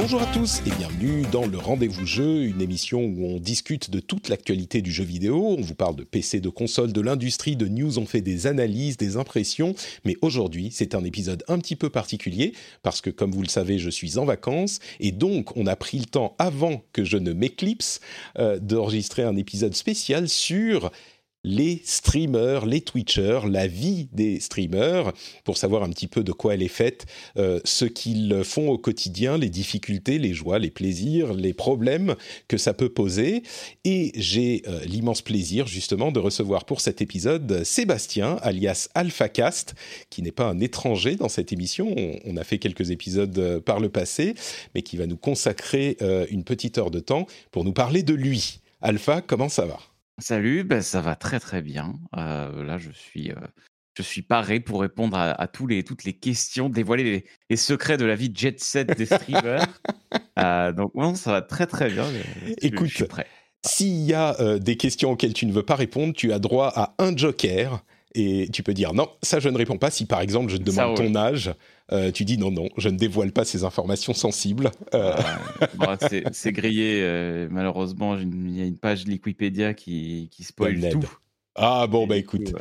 Bonjour à tous et bienvenue dans le Rendez-vous Jeu, une émission où on discute de toute l'actualité du jeu vidéo. On vous parle de PC, de consoles, de l'industrie, de news, on fait des analyses, des impressions. Mais aujourd'hui, c'est un épisode un petit peu particulier parce que, comme vous le savez, je suis en vacances et donc on a pris le temps avant que je ne m'éclipse euh, d'enregistrer un épisode spécial sur les streamers, les Twitchers, la vie des streamers, pour savoir un petit peu de quoi elle est faite, euh, ce qu'ils font au quotidien, les difficultés, les joies, les plaisirs, les problèmes que ça peut poser. Et j'ai euh, l'immense plaisir justement de recevoir pour cet épisode Sébastien, alias AlphaCast, qui n'est pas un étranger dans cette émission. On, a fait quelques épisodes euh, par le passé, mais qui va nous consacrer une petite heure de temps pour nous parler de lui. Alpha, comment ça va? Salut, ben ça va très très bien. Euh, là, je suis, euh, je suis paré pour répondre à, à tous les, toutes les questions, dévoiler les, les secrets de la vie jet set des streamers. Euh, donc, bon, ça va très très bien. je- Écoute, je suis prêt. S'il y a des questions auxquelles tu ne veux pas répondre, tu as droit à un joker et tu peux dire non, ça je ne réponds pas. Si par exemple je te Ça demande ton âge, euh, tu dis non, non, je ne dévoile pas ces informations sensibles. Euh, bon, c'est grillé. euh, malheureusement, il y a une page Wikipédia qui, qui spoil tout. ah bon, bah écoute,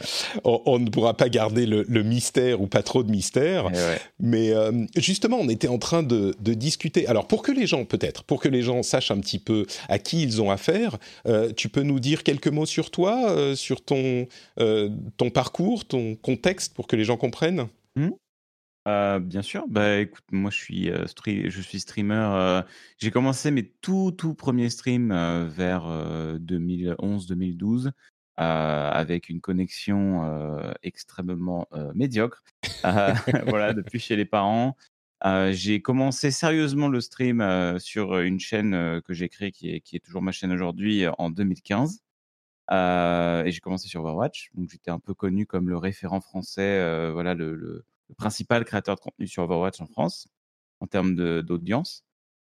on, on ne pourra pas garder le, le mystère ou pas trop de mystère. Ouais. Mais euh, justement, on était en train de, de discuter. Alors, pour que les gens, peut-être, pour que les gens sachent un petit peu à qui ils ont affaire, euh, tu peux nous dire quelques mots sur toi, euh, sur ton, euh, ton parcours, ton contexte, pour que les gens comprennent? Euh, bien sûr. Bah, écoute, moi, je suis, euh, stre- je suis streamer. euh, j'ai commencé mes tout, tout premiers streams euh, vers 2011-2012 avec une connexion euh, extrêmement euh, médiocre. Euh, voilà, depuis chez les parents. Euh, j'ai commencé sérieusement le stream euh, sur une chaîne euh, que j'ai créée, qui est, qui est toujours ma chaîne aujourd'hui, euh, en 2015. Euh, et j'ai commencé sur Overwatch. Donc, j'étais un peu connu comme le référent français, euh, voilà, le, le- principal créateur de contenu sur Overwatch en France en termes d'audience.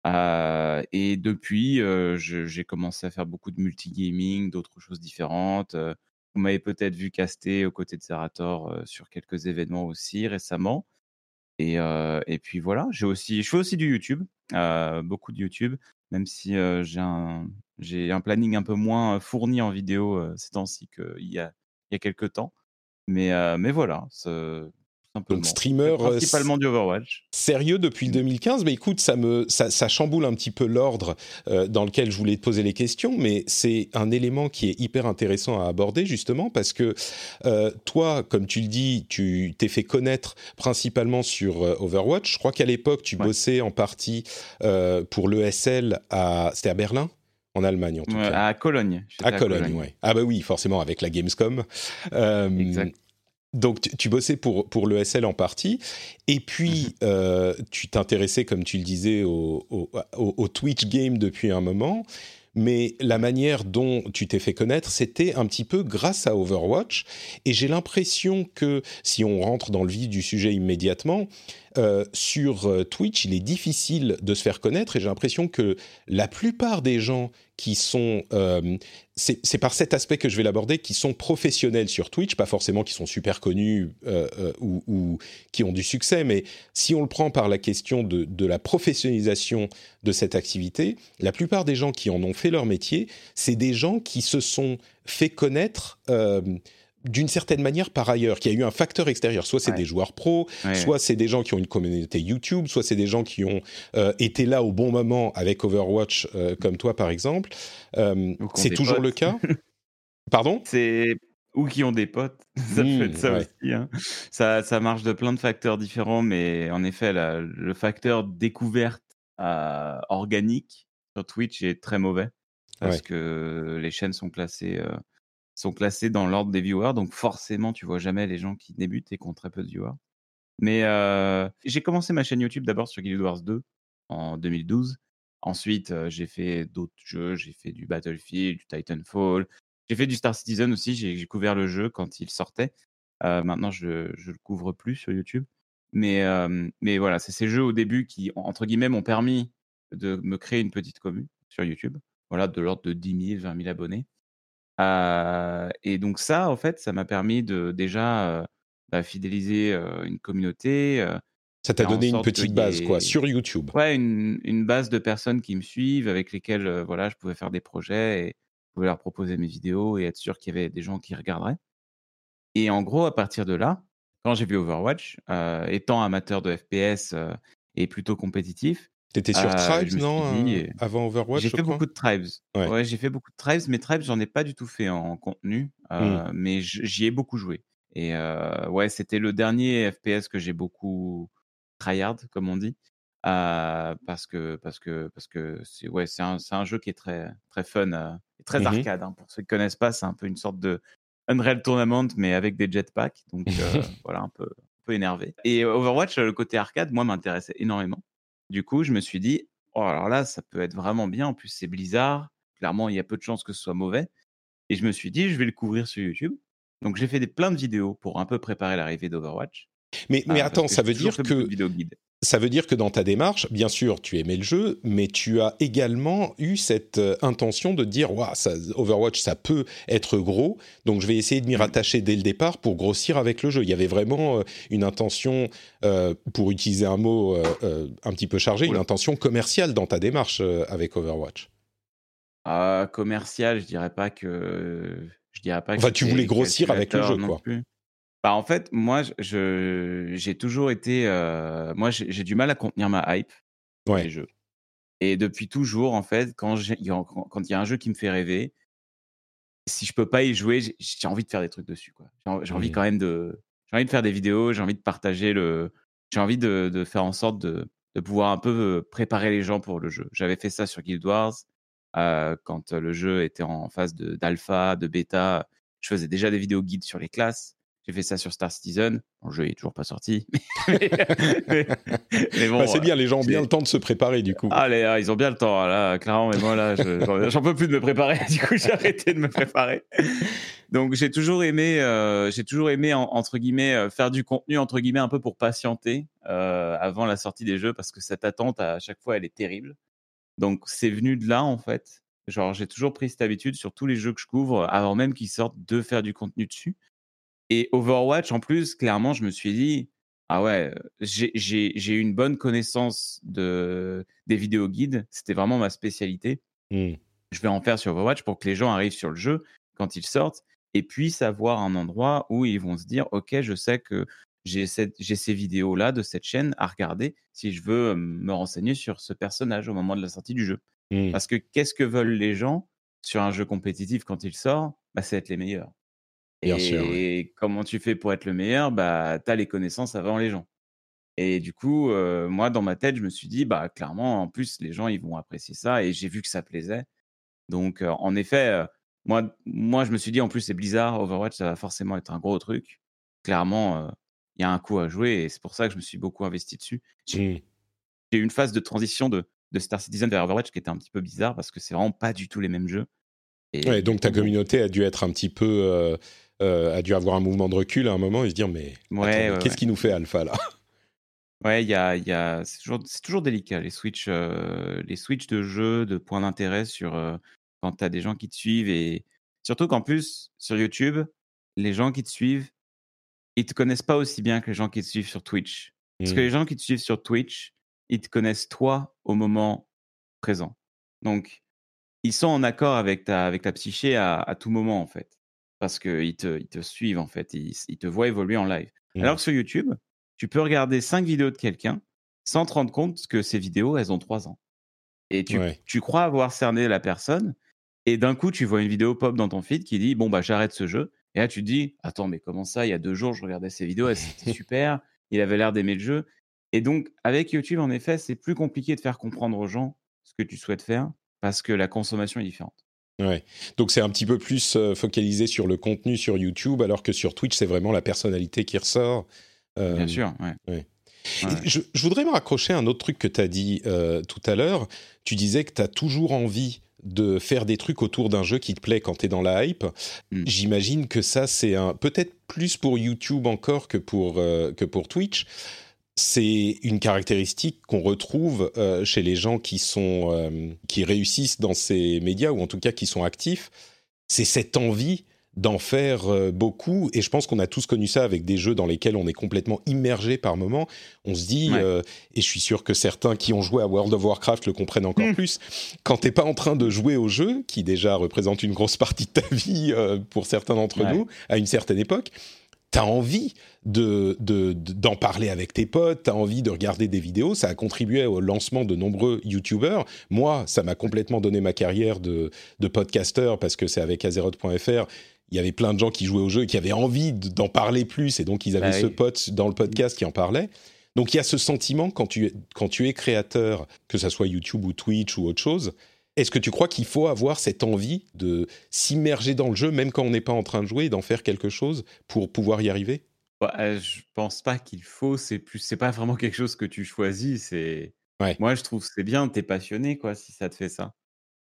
Euh, et depuis, euh, j'ai commencé à faire beaucoup de multigaming, d'autres choses différentes. Euh, vous m'avez peut-être vu caster aux côtés de Zerator euh, sur quelques événements aussi récemment. Et, et puis voilà, j'ai aussi, je fais aussi du YouTube, beaucoup de YouTube, même si j'ai un, un planning un peu moins fourni en vidéo ces temps-ci qu'il y a, y a quelques temps. Mais, mais voilà, simplement. Donc, streamer, euh, Principalement du Overwatch. Sérieux depuis 2015, mais écoute, ça me ça, ça chamboule un petit peu l'ordre euh, dans lequel je voulais te poser les questions, mais c'est un élément qui est hyper intéressant à aborder justement parce que euh, toi, comme tu le dis, tu t'es fait connaître principalement sur euh, Overwatch. Je crois qu'à l'époque, tu Ouais. bossais en partie pour l'ESL à c'était à Berlin, en Allemagne en tout cas. à Cologne. À Cologne, ouais. Ah bah oui, forcément avec la Gamescom. Exact. Donc tu, tu bossais pour pour l'ESL en partie, et puis euh, tu t'intéressais, comme tu le disais, au, au, au- au Twitch game depuis un moment. Mais la manière dont tu t'es fait connaître, c'était un petit peu grâce à Overwatch. Et j'ai l'impression que, si on rentre dans le vif du sujet immédiatement, euh, sur euh, Twitch, il est difficile de se faire connaître. Et j'ai l'impression que la plupart des gens qui sont euh, c'est par cet aspect que je vais l'aborder, qui sont professionnels sur Twitch, pas forcément qui sont super connus euh, euh, ou, ou qui ont du succès, mais si on le prend par la question de, de la professionnalisation de cette activité, la plupart des gens qui en ont fait leur métier, c'est des gens qui se sont fait connaître. euh, d'une certaine manière par ailleurs, qu'il y a eu un facteur extérieur. Soit c'est Ouais. des joueurs pros, Ouais, soit c'est des gens qui ont une communauté YouTube, soit c'est des gens qui ont euh, été là au bon moment avec Overwatch, euh, comme toi par exemple. Euh, c'est toujours potes. le cas Pardon? C'est ou qui ont des potes, ça peut être ça ouais. aussi. hein. Ça, ça marche de plein de facteurs différents, mais en effet, la- le facteur découverte organique sur Twitch est très mauvais parce que les chaînes sont classées sont classés dans l'ordre des viewers, donc forcément, tu vois jamais les gens qui débutent et qui ont très peu de viewers. Mais j'ai commencé ma chaîne YouTube d'abord sur Guild Wars 2 en 2012. Ensuite, j'ai fait d'autres jeux. J'ai fait du Battlefield, du Titanfall. J'ai fait du Star Citizen aussi. J'ai couvert le jeu quand il sortait. maintenant, je ne le couvre plus sur YouTube. Mais, mais voilà, c'est ces jeux au début qui, entre guillemets, m'ont permis de me créer une petite commune sur YouTube. Voilà, de l'ordre de 10 000, 20 000 abonnés. Et donc ça, en fait, ça m'a permis de déjà bah, fidéliser une communauté. ça t'a donné une petite base, quoi, sur YouTube. Ouais, une, une, base de personnes qui me suivent, avec lesquelles voilà, je pouvais faire des projets et je pouvais leur proposer mes vidéos et être sûr qu'il y avait des gens qui regarderaient. Et en gros, à partir de là, quand j'ai vu Overwatch, étant amateur de FPS et plutôt compétitif, T'étais sur Tribes, non Avant Overwatch J'ai fait beaucoup de Tribes. Ouais, j'ai fait beaucoup de Tribes, mais Tribes, j'en ai pas du tout fait en contenu, mmh. mais j'y ai beaucoup joué. Et ouais, c'était le dernier FPS que j'ai beaucoup tryhard, comme on dit. parce que parce que parce que c'est ouais c'est un, un, jeu qui est très très fun et très mmh arcade hein. pour ceux qui connaissent pas c'est un peu une sorte de Unreal Tournament mais avec des jetpacks donc voilà un peu un peu énervé et Overwatch le côté arcade moi m'intéressait énormément du coup je me suis dit oh alors là ça peut être vraiment bien. En plus c'est Blizzard. Clairement il y a peu de chances que ce soit mauvais. Et je me suis dit je vais le couvrir sur YouTube. Donc j'ai fait des, plein de vidéos pour un peu préparer l'arrivée d'Overwatch. Mais, mais attends, ça veut dire que ça veut dire que dans ta démarche, bien sûr, tu aimais le jeu, mais tu as également eu cette euh, intention de dire, waouh, Overwatch, ça peut être gros, donc je vais essayer de m'y mmh. rattacher dès le départ pour grossir avec le jeu. Il y avait vraiment euh, une intention, euh, pour utiliser un mot un petit peu chargé, une intention commerciale dans ta démarche avec Overwatch. Ah, commercial, je dirais pas que je dirais pas que tu voulais grossir avec le jeu, quoi. Bah, en fait, moi, je, j'ai toujours été. Euh, moi, j'ai du mal à contenir ma hype dans les jeux. Et depuis toujours, en fait, quand, quand il y a un jeu qui me fait rêver, si je peux pas y jouer, j'ai envie de faire des trucs dessus. J'ai envie quand même de. J'ai envie de faire des vidéos, j'ai envie de partager le. J'ai envie de, de, faire en sorte de, de pouvoir un peu préparer les gens pour le jeu. J'avais fait ça sur Guild Wars. Euh, quand le jeu était en phase d'alpha, de, bêta, je faisais déjà des vidéos guides sur les classes. J'ai fait ça sur Star Citizen. le jeu est toujours pas sorti. mais, bon, bah, c'est bien, les gens ont bien le temps de se préparer du coup. Allez, ah, ils ont bien le temps, là, clairement. Mais moi, là, j'en peux plus de me préparer. Du coup, j'ai arrêté de me préparer. Donc, j'ai toujours aimé, euh, j'ai toujours aimé entre guillemets euh, faire du contenu entre guillemets un peu pour patienter avant la sortie des jeux parce que cette attente à chaque fois, elle est terrible. Donc c'est venu de là en fait. Genre j'ai toujours pris cette habitude sur tous les jeux que je couvre avant même qu'ils sortent de faire du contenu dessus. Et Overwatch en plus, clairement, je me suis dit ah ouais, j'ai eu une bonne connaissance de des vidéos guides. C'était vraiment ma spécialité. Mmh. Je vais en faire sur Overwatch pour que les gens arrivent sur le jeu quand ils sortent et puissent avoir un endroit où ils vont se dire ok, je sais que j'ai ces vidéos-là de cette chaîne à regarder si je veux me renseigner sur ce personnage au moment de la sortie du jeu. Mmh. Parce que qu'est-ce que veulent les gens sur un jeu compétitif quand il sort? Bah, C'est être les meilleurs. Et comment tu fais pour être le meilleur? Bah, Tu as les connaissances avant les gens. Et du coup, moi, dans ma tête, je me suis dit, bah, clairement, en plus, les gens, ils vont apprécier ça. Et j'ai vu que ça plaisait. Donc, en effet, moi, moi, je me suis dit, en plus, c'est Blizzard, Overwatch, ça va forcément être un gros truc. Clairement, il y a un coup à jouer et c'est pour ça que je me suis beaucoup investi dessus. J'ai mmh. eu une phase de transition de, de, Star Citizen vers Overwatch qui était un petit peu bizarre parce que c'est vraiment pas du tout les mêmes jeux. Et donc ta communauté a dû être un petit peu, euh, euh, a dû avoir un mouvement de recul à un moment et se dire mais qu'est-ce qui nous fait Alpha là? Ouais, il y a, y a c'est toujours, toujours, délicat les switches, euh, les switches de jeux, de points d'intérêt sur quand tu as des gens qui te suivent et surtout qu'en plus sur YouTube, les gens qui te suivent, ils te connaissent pas aussi bien que les gens qui te suivent sur Twitch. Parce que les mmh. gens qui te suivent sur Twitch, ils te connaissent toi au moment présent. Donc, ils sont en accord avec ta, avec ta psyché à, tout moment, en fait. Parce qu'ils te, ils te suivent, en fait. Ils, ils te voient évoluer en live. Alors que mmh. sur YouTube, tu peux regarder cinq vidéos de quelqu'un sans te rendre compte que ces vidéos, elles ont trois ans. Et tu, tu crois avoir cerné la personne, et d'un coup, tu vois une vidéo pop dans ton feed qui dit Bon, bah, j'arrête ce jeu. Et là, tu te dis, attends, mais comment ça? Il y a deux jours, je regardais ces vidéos, c'était super, il avait l'air d'aimer le jeu. Et donc, avec YouTube, en effet, c'est plus compliqué de faire comprendre aux gens ce que tu souhaites faire parce que la consommation est différente. Ouais. Donc c'est un petit peu plus focalisé sur le contenu sur YouTube, alors que sur Twitch, c'est vraiment la personnalité qui ressort. Bien sûr, ouais. Je, voudrais me raccrocher à un autre truc que tu as dit tout à l'heure. Tu disais que tu as toujours envie de faire des trucs autour d'un jeu qui te plaît quand tu es dans la hype. Hmm. J'imagine que ça, c'est un peut-être plus pour YouTube encore que pour, euh, que pour Twitch. C'est une caractéristique qu'on retrouve euh, chez les gens qui, sont, euh, qui réussissent dans ces médias, ou en tout cas qui sont actifs. C'est cette envie d'en faire euh, beaucoup. Et je pense qu'on a tous connu ça avec des jeux dans lesquels on est complètement immergé par moment. On se dit, et je suis sûr que certains qui ont joué à World of Warcraft le comprennent encore hmm. plus, quand t'es pas en train de jouer au jeu, qui déjà représente une grosse partie de ta vie pour certains d'entre nous, à une certaine époque, t'as envie de, d'en parler avec tes potes, t'as envie de regarder des vidéos. Ça a contribué au lancement de nombreux YouTubers. Moi, ça m'a complètement donné ma carrière de, de podcasteur parce que c'est avec Azeroth.fr il y avait plein de gens qui jouaient au jeu et qui avaient envie d'en parler plus, et donc ils avaient bah ce pote dans le podcast qui en parlait. Donc il y a ce sentiment quand tu, quand tu es créateur, que ce soit YouTube ou Twitch ou autre chose, est-ce que tu crois qu'il faut avoir cette envie de s'immerger dans le jeu, même quand on n'est pas en train de jouer, et d'en faire quelque chose pour pouvoir y arriver? Bah, euh, Je pense pas qu'il faut, c'est plus, c'est pas vraiment quelque chose que tu choisis. C'est, moi je trouve c'est bien, t'es passionné quoi, si ça te fait ça. Mmh.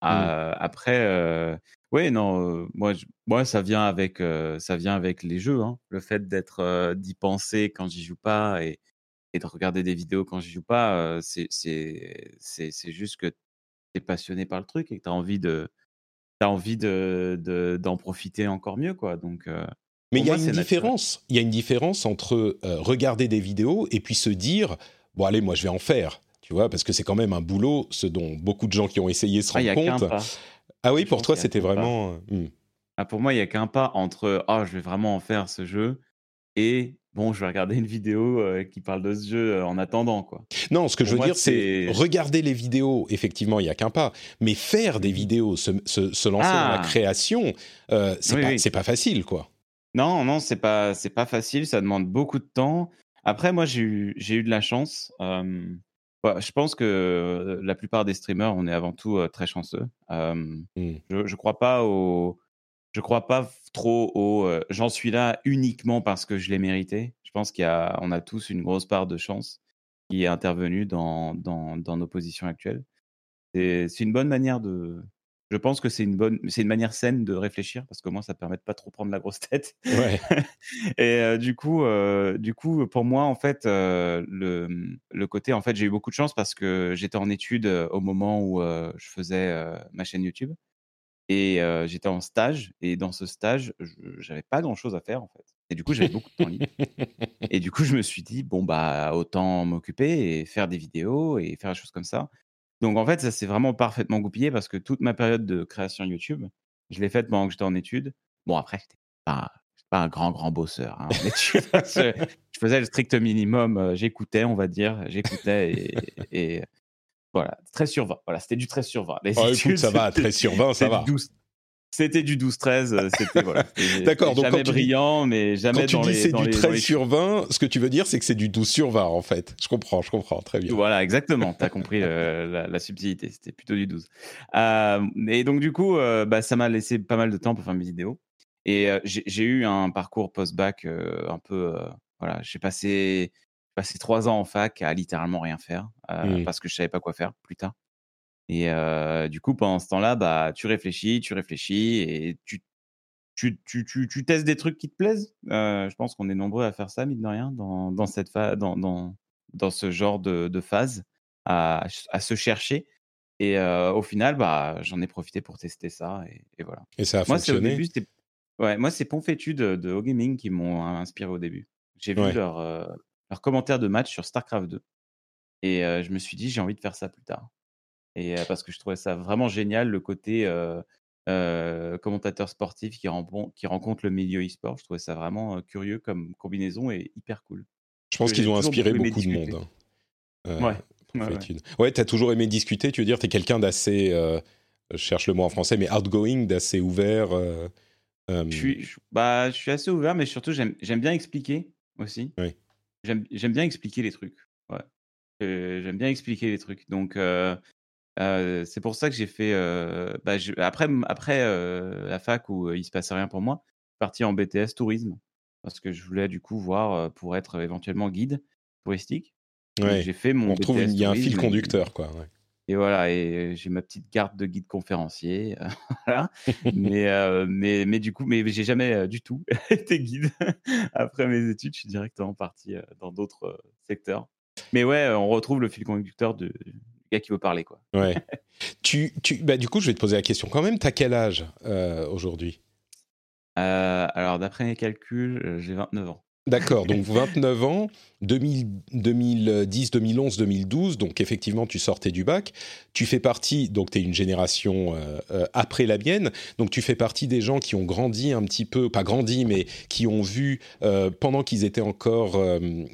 Ah, après, euh, oui, non, moi, moi, ça vient avec, ça vient avec les jeux. Hein. Le fait d'être, d'y penser quand j'y joue pas et, et, de regarder des vidéos quand j'y joue pas, c'est, c'est, juste que es passionné par le truc et que tu as envie de, as envie de, d'en profiter encore mieux, quoi. Donc, mais il y a une différence. Il y a une différence entre regarder des vidéos et puis se dire, bon allez, moi je vais en faire. Tu vois, parce que c'est quand même un boulot, ce dont beaucoup de gens qui ont essayé se ah, rendent compte. Ah oui, pour toi, c'était vraiment. Hmm. Ah, pour moi, il n'y a qu'un pas entre oh, je vais vraiment en faire ce jeu et bon, je vais regarder une vidéo euh, qui parle de ce jeu euh, en attendant. quoi. Non, ce que je veux dire, c'est regarder les vidéos, effectivement, il n'y a qu'un pas. Mais faire des vidéos, se, se, lancer dans la ah! création, c'est pas, facile, quoi. Non, non, c'est pas, pas facile, ça demande beaucoup de temps. Après, moi, j'ai eu, eu de la chance. Bah, je pense que la plupart des streamers, on est avant tout très chanceux. Mmh. Je ne crois pas au, je crois pas trop au. J'en suis là uniquement parce que je l'ai mérité. Je pense qu'on a, on a tous une grosse part de chance qui est intervenue dans, dans, dans nos positions actuelles. C'est une bonne manière de, je pense que c'est une bonne, c'est une manière saine de réfléchir parce que moi, ça permet de pas trop prendre la grosse tête. Ouais. et du coup, du coup, pour moi, en fait, le, le, côté, en fait, j'ai eu beaucoup de chance parce que j'étais en études au moment où je faisais ma chaîne YouTube et j'étais en stage et dans ce stage, j'avais pas grand chose à faire en fait. Et du coup, j'avais beaucoup de temps libre. Et du coup, je me suis dit bon bah autant m'occuper et faire des vidéos et faire des choses comme ça. Donc en fait, ça s'est vraiment parfaitement goupillé parce que toute ma période de création YouTube, je l'ai faite pendant que j'étais en études. Bon, après, je pas, pas un grand, grand bosseur. Hein, je, faisais le strict minimum. J'écoutais, on va dire. J'écoutais et, voilà, très sur 20. Voilà, c'était du 13 sur 20. Les études, ça va, 13 sur 20, ça va. C'était du 12-13, euh, c'était voilà. D'accord, donc jamais brillant, mais jamais quand tu dis c'est du 13 sur 20, ce que tu veux dire, c'est que c'est du 12 sur 20 en fait. Je comprends, je comprends, très bien. Voilà, exactement. Tu as compris euh, la, subtilité. C'était plutôt du 12. Euh, et donc du coup, bah, ça m'a laissé pas mal de temps pour faire mes vidéos. Et j'ai eu un parcours post-bac un peu, voilà, j'ai passé passé trois ans en fac à littéralement rien faire mmh. parce que je savais pas quoi faire plus tard. Et du coup, pendant ce temps-là, bah, tu réfléchis, tu réfléchis et tu, tu, tu, tu, tu testes des trucs qui te plaisent. je pense qu'on est nombreux à faire ça, mine de rien, dans, dans, cette dans, dans, dans ce genre de, de phase, à, à, se chercher. Et au final, bah, j'en ai profité pour tester ça. Et, et voilà. Et ça a moi, fonctionné au début, ouais, Moi, c'est Ponfétude de, de gaming qui m'ont inspiré au début. J'ai vu leur commentaires de match sur StarCraft 2. Et je me suis dit, j'ai envie de faire ça plus tard. Et parce que je trouvais ça vraiment génial, le côté commentateur sportif qui, qui, rencontre le milieu e-sport. Je trouvais ça vraiment curieux comme combinaison et hyper cool. Je pense qu'ils ont inspiré beaucoup de monde. Hein. ouais. Ouais, tu as toujours aimé discuter, tu veux dire, tu es quelqu'un d'assez, je cherche le mot en français, mais outgoing, d'assez ouvert. Je, suis, bah, je suis assez ouvert, mais surtout, j'aime bien expliquer aussi. Oui. J'aime bien expliquer les trucs. Ouais. J'aime bien expliquer les trucs. Donc, c'est pour ça que j'ai fait. Bah, après après la fac où il se passait rien pour moi, je suis parti en BTS tourisme parce que je voulais du coup voir pour être éventuellement guide touristique. Ouais. J'ai fait mon. On trouve il y a un fil conducteur quoi. Et voilà, et j'ai ma petite carte de guide conférencier, voilà. mais, mais, mais du coup, mais j'ai jamais du tout été guide. Après mes études, je suis directement parti dans d'autres secteurs. Mais ouais, on retrouve le fil conducteur du gars qui veut parler, quoi. Ouais. tu, tu, bah, du coup, je vais te poser la question quand même. T'as quel âge aujourd'hui? Alors, d'après mes calculs, j'ai 29 ans. D'accord, donc 29 ans, 2010, 2011, 2012, donc effectivement tu sortais du bac, tu fais partie, donc tu es une génération euh, euh, après la mienne, donc tu fais partie des gens qui ont grandi un petit peu, pas grandi, mais qui ont vu, euh, pendant qu'ils étaient encore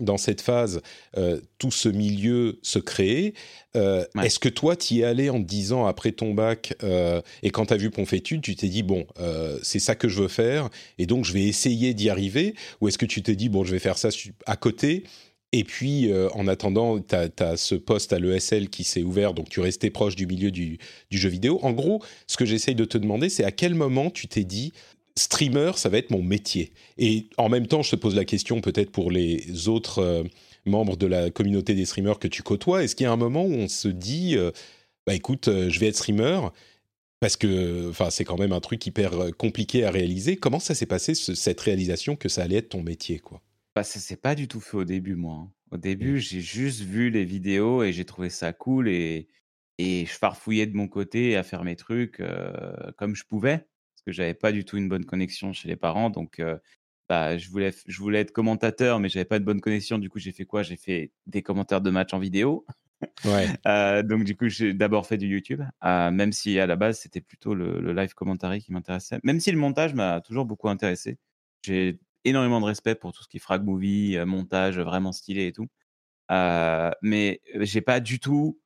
dans cette phase, tout ce milieu se créer. Est-ce que toi, tu y es allé en te disant, après ton bac, et quand tu as vu Ponfétude, tu t'es dit, bon, c'est ça que je veux faire, et donc je vais essayer d'y arriver, ou est-ce que tu t'es dit, bon, je vais faire ça à côté et puis, euh, en attendant, tu as, ce poste à l'ESL qui s'est ouvert, donc tu restais proche du milieu du, jeu vidéo. En gros, ce que j'essaye de te demander, c'est à quel moment tu t'es dit, streamer, ça va être mon métier? Et en même temps, je te pose la question peut-être pour les autres euh, membres de la communauté des streamers que tu côtoies. Est-ce qu'il y a un moment où on se dit, euh, bah écoute, je vais être streamer parce que enfin, c'est quand même un truc hyper compliqué à réaliser. Comment ça s'est passé, cette réalisation que ça allait être ton métier quoi? Bah, ça s'est pas du tout fait au début, moi. Hein. Au mmh. début, j'ai juste vu les vidéos et j'ai trouvé ça cool et, et je farfouillais de mon côté à faire mes trucs comme je pouvais, parce que j'avais pas du tout une bonne connexion chez les parents. Donc, bah, je, voulais, je voulais être commentateur, mais j'avais pas de bonne connexion. Du coup, j'ai fait quoi? J'ai fait des commentaires de matchs en vidéo. Ouais. donc, du coup, j'ai d'abord fait du YouTube, même si à la base, c'était plutôt le, le live commentary qui m'intéressait. Même si le montage m'a toujours beaucoup intéressé. J'ai énormément de respect pour tout ce qui est frag movie, euh, montage vraiment stylé et tout. Euh, mais j'ai pas du tout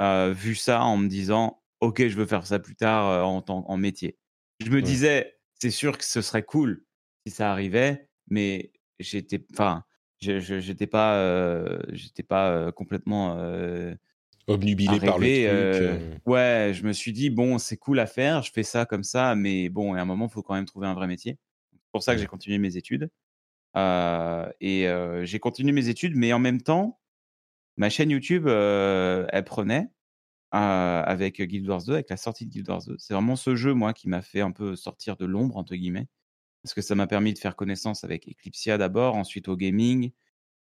euh, vu ça en me disant ok je veux faire ça plus tard en, en métier. Je me disais c'est sûr que ce serait cool si ça arrivait, mais j'étais enfin j'étais pas j'étais pas complètement obnubilé par le truc. Ouais, je me suis dit bon c'est cool à faire, je fais ça comme ça, mais bon à un moment il faut quand même trouver un vrai métier pour ça que j'ai continué mes études. et j'ai continué mes études, mais en même temps, ma chaîne YouTube, elle prenait avec Guild Wars 2, avec la sortie de Guild Wars 2. C'est vraiment ce jeu, moi, qui m'a fait un peu sortir de l'ombre, entre guillemets, parce que ça m'a permis de faire connaissance avec Eclipsia d'abord, ensuite au gaming.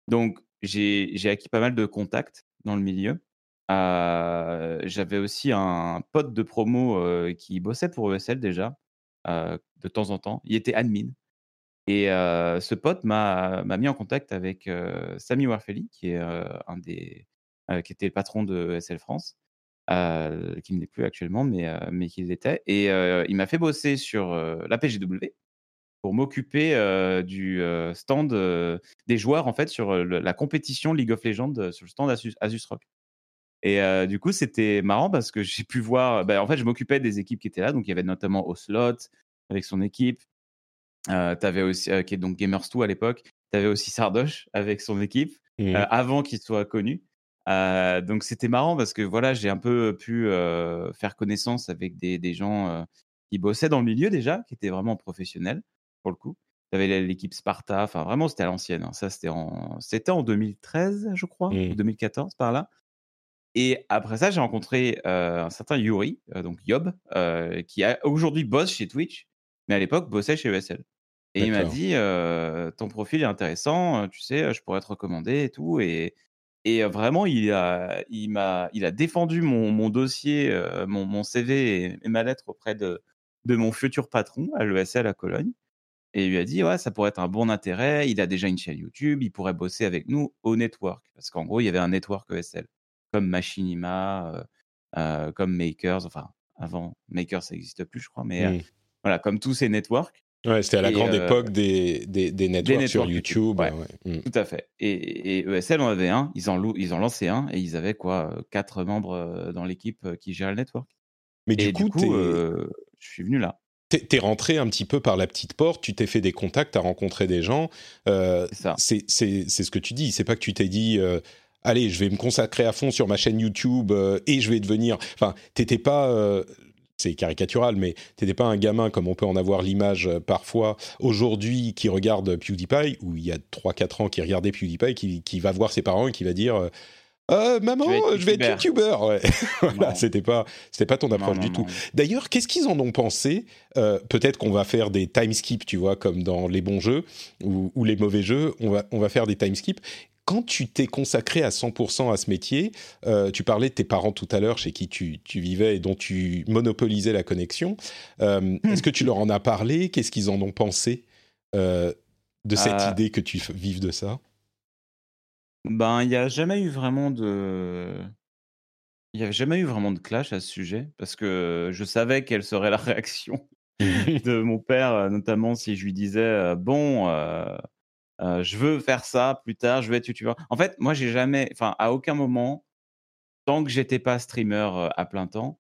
Donc, j'ai acquis pas mal de contacts dans le milieu. J'avais aussi un pote de promo qui bossait pour ESL déjà, de temps en temps. Il était admin. Et ce pote m'a mis en contact avec Samy Warfeli, qui était le patron de SL France, qui ne l'est plus actuellement, mais mais qui l'était. Et il m'a fait bosser sur la PGW pour m'occuper du stand des joueurs en fait sur la compétition League of Legends sur le stand Asus, Asus Rock. Et du coup, c'était marrant parce que j'ai pu voir. Bah, en fait, je m'occupais des équipes qui étaient là. Donc, il y avait notamment Oslot avec son équipe. Euh, tu avais aussi, qui est donc Gamers2 à l'époque. Tu avais aussi Sardoche avec son équipe mmh. avant qu'il soit connu. donc, c'était marrant parce que voilà, j'ai un peu pu faire connaissance avec des, des gens qui bossaient dans le milieu déjà, qui étaient vraiment professionnels pour le coup. Tu avais l'équipe Sparta. Enfin, vraiment, c'était à l'ancienne. Hein. Ça, c'était en, c'était en 2013, je crois, ou 2014 mmh. par là. Et après ça, j'ai rencontré un certain Yuri, donc Yob, qui aujourd'hui bosse chez Twitch, mais à l'époque bossait chez ESL. Et il m'a dit ton profil est intéressant, tu sais, je pourrais te recommander et tout. Et, et vraiment, il a, il m'a, il a défendu mon, mon dossier, mon, mon, CV et, ma lettre auprès de, de mon futur patron à l'ESL à Cologne. Et il lui a dit, ouais, ça pourrait être un bon intérêt. Il a déjà une chaîne YouTube, il pourrait bosser avec nous au network. Parce qu'en gros, il y avait un network ESL comme Machinima, comme Makers, enfin avant Makers ça n'existe plus je crois, mais mmh. voilà comme tous ces networks. Ouais, c'était à la grande époque des, des, des, networks sur YouTube. Mmh. Tout à fait. Et, et, ESL en avait un, ils en, ils ont lancé un et ils avaient quoi quatre membres dans l'équipe qui gère le network. Mais du coup, je suis venu là. T'es rentré un petit peu par la petite porte, tu t'es fait des contacts, t'as rencontré des gens. c'est c'est ce que tu dis. C'est pas que tu t'es dit, allez, je vais me consacrer à fond sur ma chaîne YouTube et je vais devenir. Enfin, t'étais pas c'est caricatural, mais t'étais pas un gamin comme on peut en avoir l'image parfois aujourd'hui qui regarde PewDiePie, ou il y a 3-4 ans qui regardait PewDiePie, qui, qui, va voir ses parents et qui va dire euh, maman, je vais être youtubeur. Ouais. voilà, c'était pas, c'était pas ton approche du tout. D'ailleurs, qu'est-ce qu'ils en ont pensé euh, Peut-être qu'on va faire des time skips, tu vois, comme dans les bons jeux ou, les mauvais jeux. On va, on va faire des time skips. Quand tu t'es consacré à 100% à ce métier, euh, tu parlais de tes parents tout à l'heure, chez qui tu, tu, vivais et dont tu monopolisais la connexion. Hmm. Est-ce que tu leur en as parlé? Qu'est-ce qu'ils en ont pensé de cette idée que tu vives de ça? Ben, il n'y a jamais eu vraiment de il y avait jamais eu vraiment de clash à ce sujet parce que je savais quelle serait la réaction de mon père, notamment si je lui disais, «Bon, je veux faire ça plus tard, je veux être youtubeur». En fait, moi, j'ai jamais enfin, à aucun moment, tant que j'étais pas streamer, à plein temps,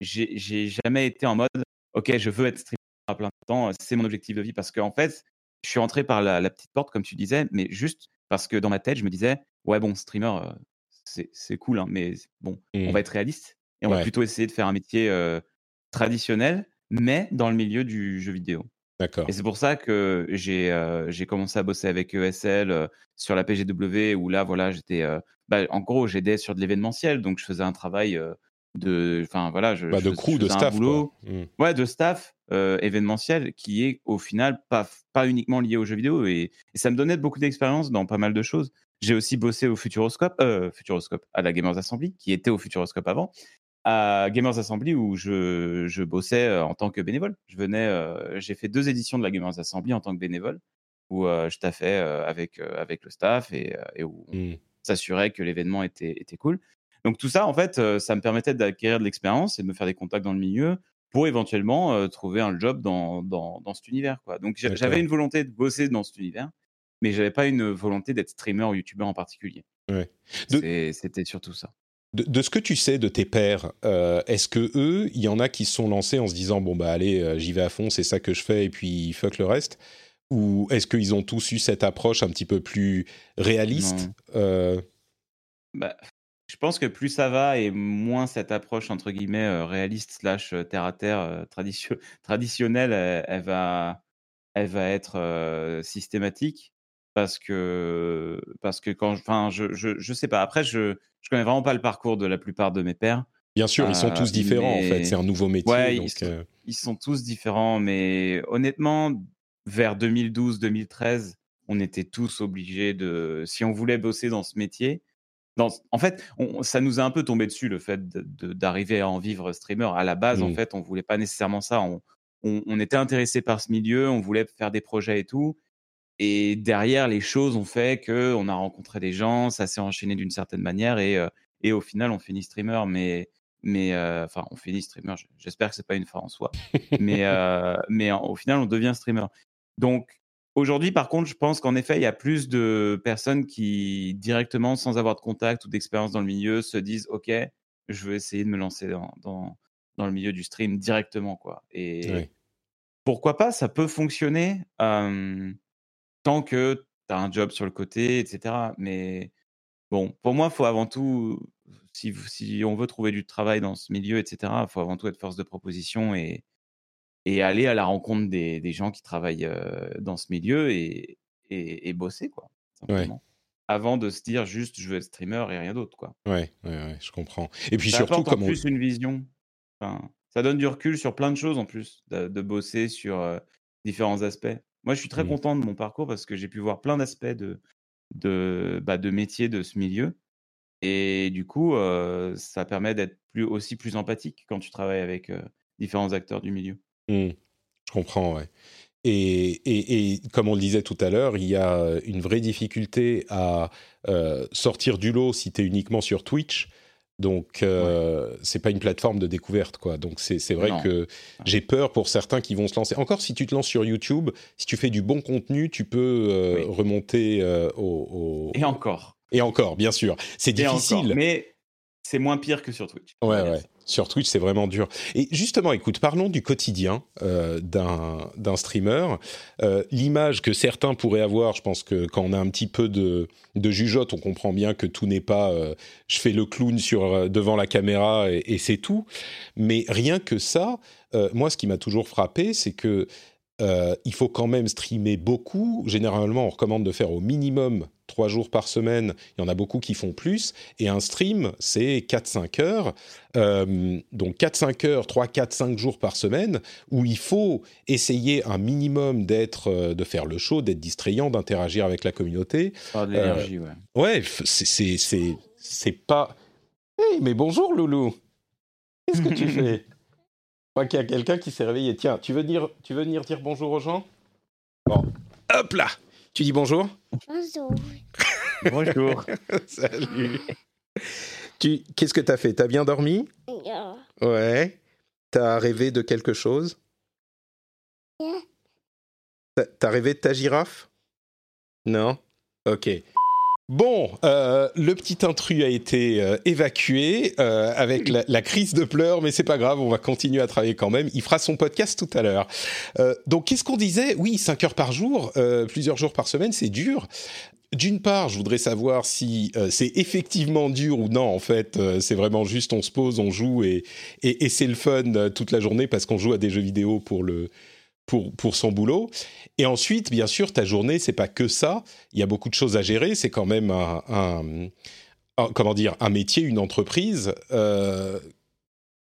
j'ai j'ai jamais été en mode: «OK, je veux être streamer à plein temps, c'est mon objectif de vie». Parce qu'en fait, je suis entré par la la petite porte comme tu disais, mais juste parce que dans ma tête, je me disais, ouais, bon, streamer, c'est cool, hein, mais bon, on va être réaliste et on va plutôt essayer de faire un métier traditionnel, mais dans le milieu du jeu vidéo. D'accord. Et c'est pour ça que j'ai commencé à bosser avec ESL sur la PGW, où là, voilà, j'étais. Bah, en gros, j'aidais sur de l'événementiel, donc je faisais un travail de. Enfin, voilà, je. Bah, de crew, de staff. Boulot, mmh. Ouais, de staff événementiel qui est au final pas, pas uniquement lié aux jeux vidéo. Et, ça me donnait beaucoup d'expérience dans pas mal de choses. J'ai aussi bossé au Futuroscope, euh, Futuroscope, à la Gamers Assembly, qui était au Futuroscope avant, à Gamers Assembly où je, je bossais en tant que bénévole. Je venais, j'ai fait deux éditions de la Gamers Assembly en tant que bénévole, où je taffais avec, avec le staff et, et où on mmh. s'assurait que l'événement était, était cool. Donc tout ça, en fait, ça me permettait d'acquérir de l'expérience et de me faire des contacts dans le milieu pour éventuellement trouver un job dans, dans, dans cet univers. Quoi. Donc j'avais une volonté de bosser dans cet univers, mais j'avais pas une volonté d'être streamer ou youtubeur en particulier. Ouais. C'était surtout ça. De, ce que tu sais de tes pères, est-ce que eux, il y en a qui se sont lancés en se disant bon bah allez, j'y vais à fond, c'est ça que je fais et puis fuck le reste, ou est-ce qu'ils ont tous eu cette approche un petit peu plus réaliste bah, je pense que plus ça va et moins cette approche entre guillemets réaliste slash terre à terre traditionnelle, elle, va, elle va être systématique parce que parce que quand, enfin, je, je, je sais pas. Après, je je connais vraiment pas le parcours de la plupart de mes pères. Bien sûr, ils sont tous différents en fait. C'est un nouveau métier. Ouais, ils, sont, ils, sont, tous différents, mais honnêtement, vers 2012-2013, on était tous obligés de, si on voulait bosser dans ce métier, en fait, ça nous a un peu tombé dessus le fait d'arriver à en vivre streamer. À la base, en mmh. fait, on voulait pas nécessairement ça. On, était intéressé par ce milieu, on voulait faire des projets et tout. Et derrière, les choses ont fait que on a rencontré des gens, ça s'est enchaîné d'une certaine manière et, euh, et au final, on finit streamer. Mais mais euh, enfin, on finit streamer. J'espère que c'est pas une fin en soi. mais euh, mais au final, on devient streamer. Donc Aujourd'hui, par contre, je pense qu'en effet, il y a plus de personnes qui, directement, sans avoir de contact ou d'expérience dans le milieu, se disent OK, je veux essayer de me lancer dans, dans, dans le milieu du stream directement. Quoi. Et pourquoi pas, ça peut fonctionner tant que tu as un job sur le côté, etc. Mais bon, pour moi, il faut avant tout, si, si on veut trouver du travail dans ce milieu, etc., il faut avant tout être force de proposition et, et aller à la rencontre des, des gens qui travaillent dans ce milieu et, et, bosser, quoi, simplement. Avant de se dire juste je veux être streamer et rien d'autre, quoi. Ouais, ouais, ouais, je comprends. Et puis ça surtout, comme plus une vision. Enfin, ça donne du recul sur plein de choses en plus, de, bosser sur différents aspects. Moi, je suis très mmh. content de mon parcours parce que j'ai pu voir plein d'aspects de, de, bah, de métier de ce milieu. Et du coup, ça permet d'être plus, aussi plus empathique quand tu travailles avec différents acteurs du milieu. Mmh. je comprends, ouais. Et, et, comme on le disait tout à l'heure, il y a une vraie difficulté à euh, sortir du lot si tu es uniquement sur Twitch. Donc, euh, c'est pas une plateforme de découverte, quoi. Donc, c'est vrai que j'ai peur pour certains qui vont se lancer. Encore si tu te lances sur YouTube, si tu fais du bon contenu, tu peux euh, remonter au, Et encore. Et encore, bien sûr. C'est difficile. Mais c'est moins pire que sur Twitch. Ouais, ouais. Sur Twitch, c'est vraiment dur. Et justement, écoute, parlons du quotidien euh, d'un streamer. Euh, l'image que certains pourraient avoir, je pense que quand on a un petit peu de, de jugeote, on comprend bien que tout n'est pas euh, je fais le clown sur, devant la caméra et, et c'est tout. Mais rien que ça, moi, ce qui m'a toujours frappé, c'est que euh, il faut quand même streamer beaucoup. Généralement, on recommande de faire au minimum trois jours par semaine. Il y en a beaucoup qui font plus. Et un stream, c'est 4-5 heures. Euh, donc 4-5 heures, 3, 4, 5 jours par semaine, où il faut essayer un minimum d'être, euh, de faire le show, d'être distrayant, d'interagir avec la communauté. de l'énergie, ouais. Ouais, c'est pas... Hey, mais bonjour Loulou Qu'est-ce que tu fais? Qu'il y a quelqu'un qui s'est réveillé. Tiens, tu veux, venir, tu veux venir dire bonjour aux gens? Bon. Hop là Tu dis bonjour? Bonjour. bonjour. Salut. Tu, qu'est-ce que t'as fait? T'as bien dormi? Yeah. Ouais. T'as rêvé de quelque chose? Yeah. T'as rêvé de ta girafe? Non? Ok. Bon, euh, le petit intrus a été euh, évacué euh, avec la, la, crise de pleurs, mais c'est pas grave, on va continuer à travailler quand même. Il fera son podcast tout à l'heure. Euh, donc, qu'est-ce qu'on disait? Oui, 5 heures par jour, euh, plusieurs jours par semaine, c'est dur. D'une part, je voudrais savoir si euh, c'est effectivement dur ou non. En fait, c'est vraiment juste on se pose, on joue et, et, et c'est le fun toute la journée parce qu'on joue à des jeux vidéo pour le pour, pour son boulot. Et ensuite, bien sûr, ta journée, c'est pas que ça. Il y a beaucoup de choses à gérer. C'est quand même un, comment dire, un métier, une entreprise. Euh,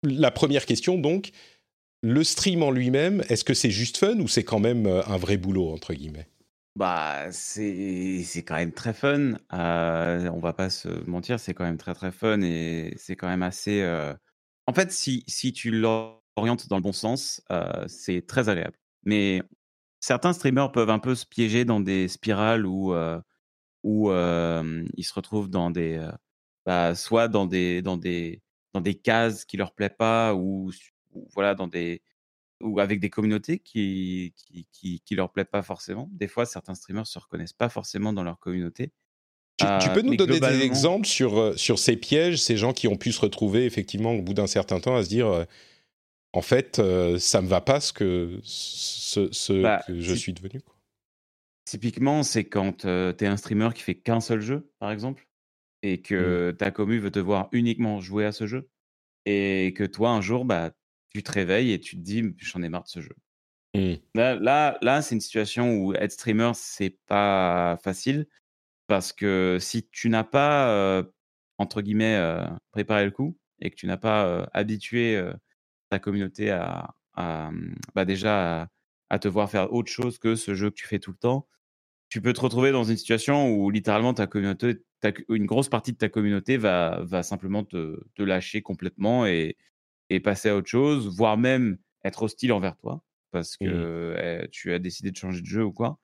la première question, donc, le stream en lui-même, est-ce que c'est juste fun ou c'est quand même euh, un vrai boulot, entre guillemets? Bah, c'est c'est quand même très fun. Euh, on va pas se mentir, c'est quand même très très fun et c'est quand même assez. Euh... En fait, si si tu l'orientes dans le bon sens, c'est très agréable. Mais certains streamers peuvent un peu se piéger dans des spirales où, euh, où euh, ils se retrouvent dans des, euh, bah, soit dans des, dans des, dans des cases qui leur plaît pas ou, ou voilà dans des ou avec des communautés qui qui, qui qui leur plaît pas forcément. Des fois, certains streamers se reconnaissent pas forcément dans leur communauté. Tu, tu peux nous donner globalement... des exemples sur, sur ces pièges, ces gens qui ont pu se retrouver effectivement au bout d'un certain temps à se dire en fait, euh, ça me va pas ce que, ce, ce bah, que je suis devenu. Quoi. Typiquement, c'est quand euh, tu es un streamer qui fait qu'un seul jeu, par exemple, et que mmh. ta commu veut te voir uniquement jouer à ce jeu, et que toi, un jour, bah, tu te réveilles et tu te dis, j'en ai marre de ce jeu. Mmh. Là, là, là c'est une situation où être streamer, c'est pas facile, parce que si tu n'as pas, euh, entre guillemets, euh, préparé le coup, et que tu n'as pas euh, habitué ta communauté à, à bah déjà à, à, te voir faire autre chose que ce jeu que tu fais tout le temps, tu peux te retrouver dans une situation où littéralement ta communauté, ta, une grosse partie de ta communauté va, va simplement te, te lâcher complètement et, et, passer à autre chose, voire même être hostile envers toi parce que mmh. tu as décidé de changer de jeu ou quoi.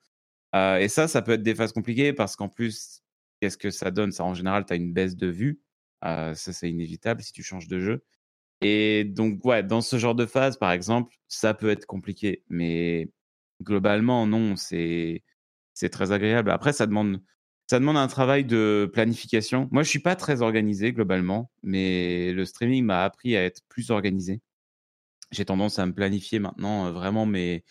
Euh, et ça, ça peut être des phases compliquées parce qu'en plus, qu'est-ce que ça donne? Ça, en général, tu as une baisse de vue. Euh, ça, c'est inévitable si tu changes de jeu. Et donc, ouais, dans ce genre de phase, par exemple, ça peut être compliqué. Mais globalement, non, c'est très agréable. Après, ça demande ça demande un travail de planification. Moi, je suis pas très organisé globalement, mais le streaming m'a appris à être plus organisé. J'ai tendance à me planifier maintenant vraiment mes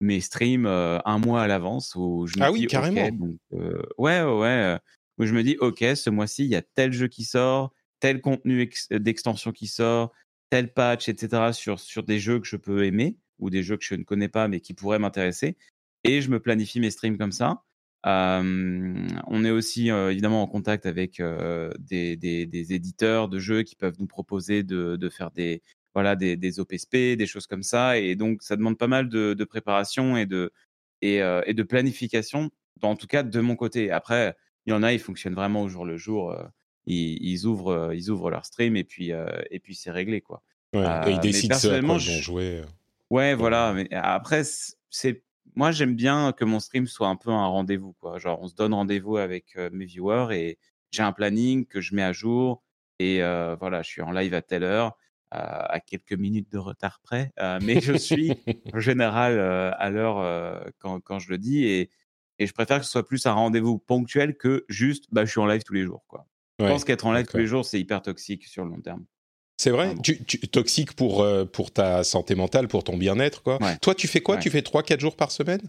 mes streams euh, un mois à l'avance où je me ah dis oui, carrément. Okay, donc, euh, ouais, ouais, ouais, où je me dis ok, ce mois-ci il y a tel jeu qui sort, tel contenu d'extension qui sort, tel patch, etc., sur, sur des jeux que je peux aimer ou des jeux que je ne connais pas mais qui pourraient m'intéresser. Et je me planifie mes streams comme ça. Euh, on est aussi euh, évidemment en contact avec euh, des, des, éditeurs de jeux qui peuvent nous proposer de, de faire des, voilà, des, des, OPSP, des choses comme ça. Et donc, ça demande pas mal de, préparation et de, et, et, de planification, en tout cas de mon côté. Après, il y en a, ils fonctionnent vraiment au jour le jour ils, ils, ouvrent, euh, ils ouvrent leur stream et puis, euh, et puis c'est réglé. Quoi. Ouais, euh, et ils décident ce à quoi ils vont jouer. Ouais, voilà. Mais après, c'est moi, j'aime bien que mon stream soit un peu un rendez-vous. Quoi. Genre, on se donne rendez-vous avec euh, mes viewers et j'ai un planning que je mets à jour. Et euh, voilà, je suis en live à telle heure, euh, à quelques minutes de retard près. mais je suis en général à l'heure quand, quand je le dis. Et, et je préfère que ce soit plus un rendez-vous ponctuel que juste, bah, je suis en live tous les jours. Quoi. Je pense qu'être en live tous les jours, c'est hyper toxique sur le long terme. C'est vrai? Tu, Toxique pour, euh, pour ta santé mentale, pour ton bien-être, quoi. Toi, tu fais quoi? Tu fais 3-4 jours par semaine?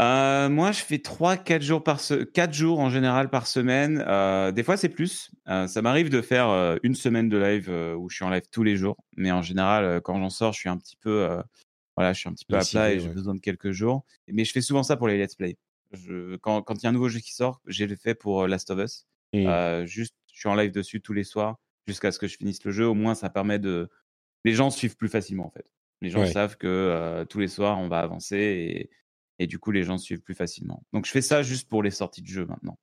Euh, moi, je fais 3-4 jours par 4 jours en général par semaine. Euh, des fois, c'est plus. ça m'arrive de faire une semaine de live où je suis en live tous les jours. Mais en général, quand j'en sors, je suis un petit peu, voilà, je suis un petit peu à plat et j'ai besoin de quelques jours. Mais je fais souvent ça pour les let's play. Je, quand il y a un nouveau jeu qui sort, j'ai le fait pour Last of Us. Mmh. juste, je suis en live dessus tous les soirs jusqu'à ce que je finisse le jeu. Au moins, ça permet de. Les gens suivent plus facilement, en fait. Les gens savent que tous les soirs, on va avancer et, et, du coup, les gens suivent plus facilement. Donc, je fais ça juste pour les sorties de jeu maintenant.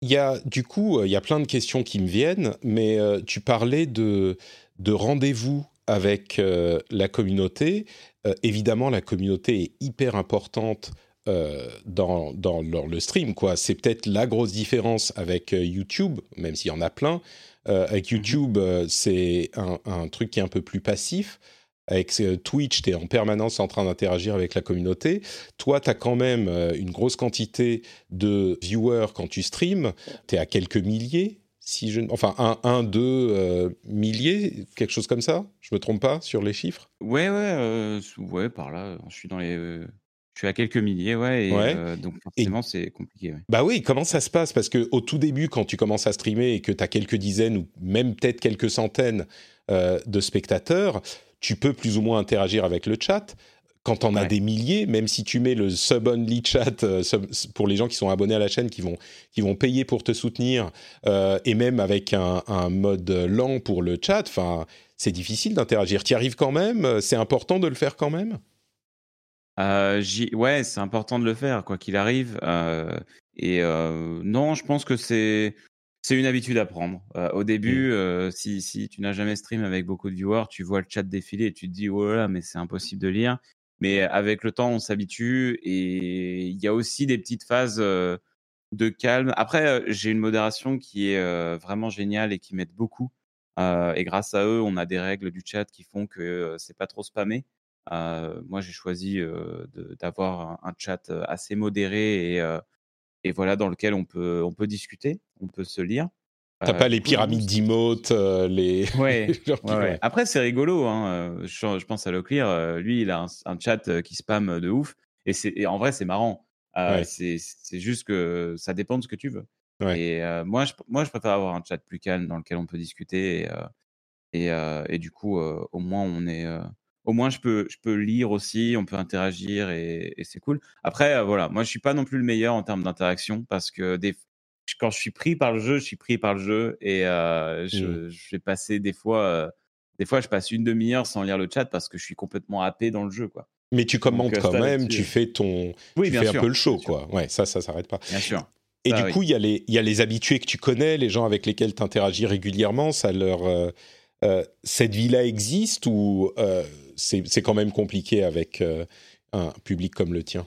Il y a, du coup, il y a plein de questions qui me viennent, mais tu parlais de, de rendez-vous avec la communauté. évidemment, la communauté est hyper importante dans, dans le stream. quoi. C'est peut-être la grosse différence avec YouTube, même s'il y en a plein. Euh, avec mmh YouTube, euh, c'est un, truc qui est un peu plus passif. Avec euh, Twitch, tu es en permanence en train d'interagir avec la communauté. Toi, tu as quand même une grosse quantité de viewers quand tu streams. Tu es à quelques milliers, si je... enfin un, un deux milliers, quelque chose comme ça. Je me trompe pas sur les chiffres? Ouais, ouais, ouais, par là. Je suis dans les je suis à quelques milliers, ouais, et euh, donc forcément c'est compliqué. Bah oui, comment ça se passe? Parce que au tout début, quand tu commences à streamer et que tu as quelques dizaines ou même peut-être quelques centaines euh, de spectateurs, tu peux plus ou moins interagir avec le chat. Quand on a des milliers, même si tu mets le sub-only chat euh, pour les gens qui sont abonnés à la chaîne, qui vont, qui vont payer pour te soutenir, et même avec un, un mode lent pour le chat, c'est difficile d'interagir. Tu y arrives quand même? C'est important de le faire quand même? Euh, ouais, c'est important de le faire, quoi qu'il arrive. Euh, et euh, non, je pense que c'est c'est une habitude à prendre. Euh, au début, mmh. si, si tu n'as jamais stream avec beaucoup de viewers, tu vois le chat défiler et tu te dis oh là là, mais c'est impossible de lire. Mais avec le temps, on s'habitue et il y a aussi des petites phases de calme. Après, j'ai une modération qui est vraiment géniale et qui m'aide beaucoup. et grâce à eux, on a des règles du chat qui font que c'est pas trop spammé. Euh, moi, j'ai choisi d'avoir un, chat assez modéré et, et, voilà dans lequel on peut, on peut discuter, on peut se lire. T'as pas les pyramides d'emotes, les. Ouais. ouais, Après, c'est rigolo. Hein. Je, pense à Leclerc. lui, il a un, chat qui spam de ouf. Et, en vrai, c'est marrant. C'est juste que ça dépend de ce que tu veux. Et moi, je, moi, je préfère avoir un chat plus calme dans lequel on peut discuter. Et, et du coup, au moins, on est au moins je peux, je peux lire aussi, on peut interagir et, c'est cool. Après, euh, voilà, moi je suis pas non plus le meilleur en termes d'interaction parce que des, quand je suis pris par le jeu, je suis pris par le jeu et euh, je, mmh. je, vais passer des fois, euh, des fois je passe une demi-heure sans lire le chat parce que je suis complètement happé dans le jeu, quoi. Mais tu commentes quand même, tu fais ton, oui, tu fais un peu le show, quoi. Ouais, ça, ça s'arrête pas. Bien sûr. Et du coup, il y, a les, y a les habitués que tu connais, les gens avec lesquels tu interagis régulièrement, ça leur, cette vie-là existe ou c'est quand même compliqué avec euh, un public comme le tien.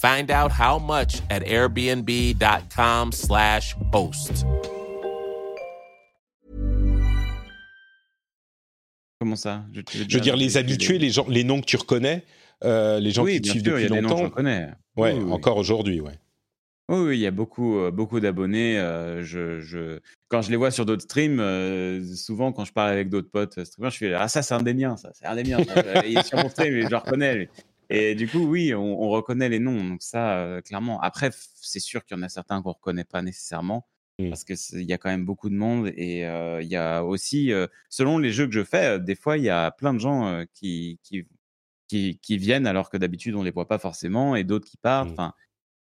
Find out how much at airbnb.com slash host. Comment ça? Je, veux dire, les habitués, les... gens, les noms que tu reconnais, les gens qui te suivent depuis longtemps. je reconnais. Ouais, encore aujourd'hui, ouais. Oui, il y a beaucoup, beaucoup d'abonnés. je, Quand je les vois sur d'autres streams, souvent quand je parle avec d'autres potes streamers, je fais Ah, ça, c'est un des miens, ça, c'est un des miens. il est sur mon stream et je le reconnais. Et du coup, oui, on, reconnaît les noms. Donc, ça, clairement. Après, c'est sûr qu'il y en a certains qu'on ne reconnaît pas nécessairement mmh. parce qu'il y a quand même beaucoup de monde. Et il y a aussi, selon les jeux que je fais, des fois, il y a plein de gens qui, qui, qui, viennent alors que d'habitude, on ne les voit pas forcément et d'autres qui partent. Mmh. Enfin,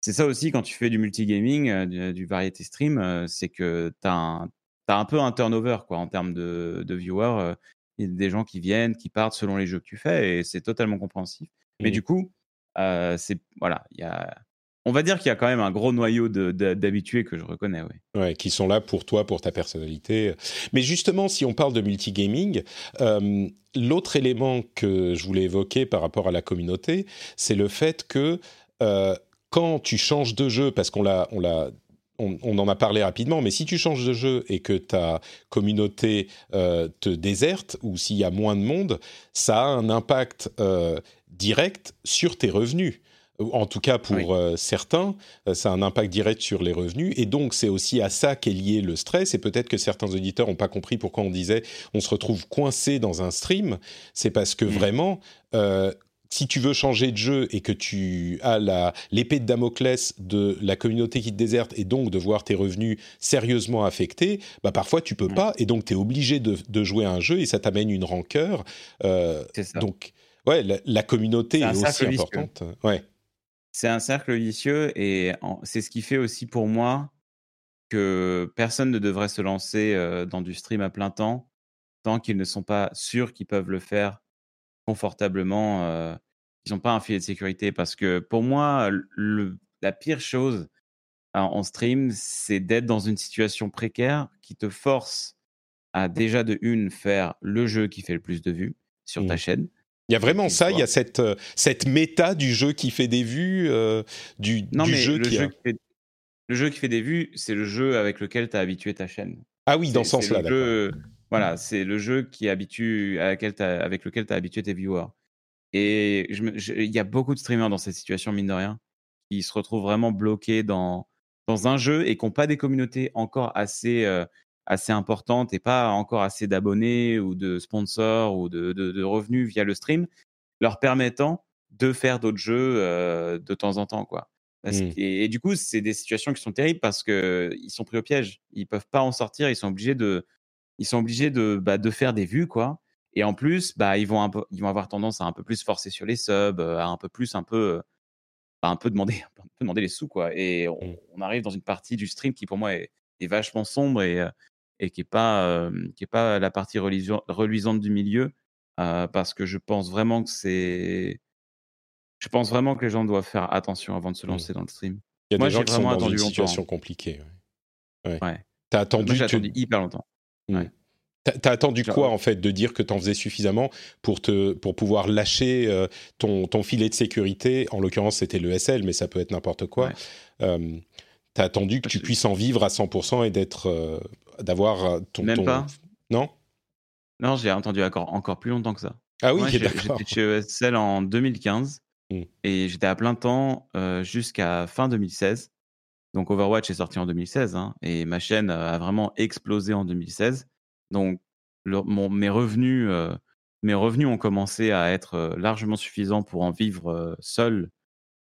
c'est ça aussi quand tu fais du multigaming, euh, du, variety stream, euh, c'est que tu as, un peu un turnover quoi, en termes de, viewers. Euh, il y a des gens qui viennent, qui partent selon les jeux que tu fais et c'est totalement compréhensif. Mais mmh. du coup, c'est voilà, il y a, on va dire qu'il y a quand même un gros noyau d'habitués que je reconnais, oui. Ouais, qui sont là pour toi, pour ta personnalité. Mais justement, si on parle de multigaming, l'autre élément que je voulais évoquer par rapport à la communauté, c'est le fait que quand tu changes de jeu, parce qu'on l'a, on l'a on, en a parlé rapidement, mais si tu changes de jeu et que ta communauté euh, te déserte ou s'il y a moins de monde, ça a un impact euh, direct sur tes revenus. En tout cas, pour euh, certains, ça a un impact direct sur les revenus. Et donc, c'est aussi à ça qu'est lié le stress. Et peut-être que certains auditeurs n'ont pas compris pourquoi on disait on se retrouve coincé dans un stream. C'est parce que mmh. vraiment, si tu veux changer de jeu et que tu as l'épée de Damoclès de la communauté qui te déserte et donc de voir tes revenus sérieusement affectés, bah parfois tu peux pas et donc tu es obligé de, jouer à un jeu et ça t'amène une rancœur. Euh, ça. Donc, ouais, la, communauté est, aussi importante. Ouais. C'est un cercle vicieux et c'est ce qui fait aussi pour moi que personne ne devrait se lancer euh, dans du stream à plein temps tant qu'ils ne sont pas sûrs qu'ils peuvent le faire confortablement. Euh, ils n'ont pas un filet de sécurité parce que pour moi, le, la pire chose en stream, c'est d'être dans une situation précaire qui te force à déjà de une faire le jeu qui fait le plus de vues sur ta mmh. chaîne. Il y a vraiment ça, il y a cette, euh, cette méta du jeu qui fait des vues, euh, du, non, mais jeu, le qui, jeu qui fait, le jeu qui fait des vues, c'est le jeu avec lequel tu as habitué ta chaîne. Ah oui, dans ce sens-là, d'accord. Voilà, c'est le jeu qui habitue, à laquelle avec lequel tu as habitué tes viewers. Et il y a beaucoup de streamers dans cette situation, mine de rien, qui se retrouvent vraiment bloqués dans, dans un jeu et qui n'ont pas des communautés encore assez, euh, assez importantes et pas encore assez d'abonnés ou de sponsors ou de, de, revenus via le stream, leur permettant de faire d'autres jeux euh, de temps en temps. quoi. Mmh. et, du coup, c'est des situations qui sont terribles parce qu'ils sont pris au piège. Ils peuvent pas en sortir, ils sont obligés de, ils sont obligés de, bah, de faire des vues, quoi. Et en plus, bah, ils, vont un peu, ils vont avoir tendance à un peu plus forcer sur les subs, euh, à un peu plus, un peu, bah, un peu demander, un peu demander les sous, quoi. Et mmh. on, arrive dans une partie du stream qui, pour moi, est, est vachement sombre et, euh, et qui n'est pas, qui est pas la partie reluisante du milieu, euh, parce que je pense vraiment que c'est. Je pense vraiment que les gens doivent faire attention avant de se mmh. lancer dans le stream. Il y a Moi, des gens qui sont dans une situation compliquée. Ouais. ouais. T'as attendu, Moi, attendu hyper longtemps. Mmh. Ouais. T'as attendu quoi en fait de dire que t'en faisais suffisamment pour te pour pouvoir lâcher euh, ton, ton filet de sécurité? En l'occurrence, c'était le SL, mais ça peut être n'importe quoi. Euh, T'as attendu que tu puisses en vivre à 100% et d'être euh, d'avoir ton même pas non? Non j'ai entendu encore encore plus longtemps que ça. Ah oui. J'étais chez ESL en 2015 mmh. et j'étais à plein temps jusqu'à fin 2016. Donc Overwatch est sorti en 2016 hein, et ma chaîne a vraiment explosé en 2016. Donc, mes, revenus, euh, mes revenus ont commencé à être euh, largement suffisants pour en vivre euh, seul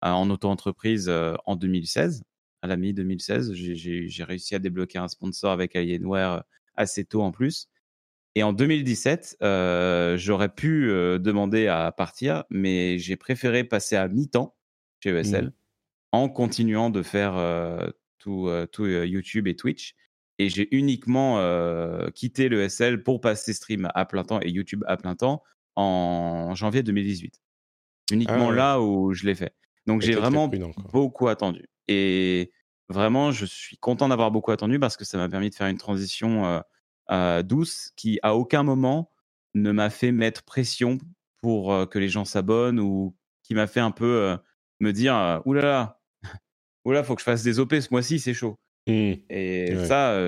en auto-entreprise en 2016. À la mi-2016, j'ai réussi à débloquer un sponsor avec Alienware assez tôt en plus. Et en 2017, j'aurais pu demander à partir, mais j'ai préféré passer à mi-temps chez ESL mmh. en continuant de faire tout, tout YouTube et Twitch et j'ai uniquement euh, quitté le SL pour passer stream à plein temps et YouTube à plein temps en janvier 2018. Uniquement ah là où je l'ai fait. Donc j'ai vraiment beaucoup attendu. Et vraiment, je suis content d'avoir beaucoup attendu parce que ça m'a permis de faire une transition euh, euh, douce qui, à aucun moment, ne m'a fait mettre pression pour que les gens s'abonnent ou qui m'a fait un peu me dire oulala, oulala, faut que je fasse des OP ce mois-ci, c'est chaud. Mmh. Et ça,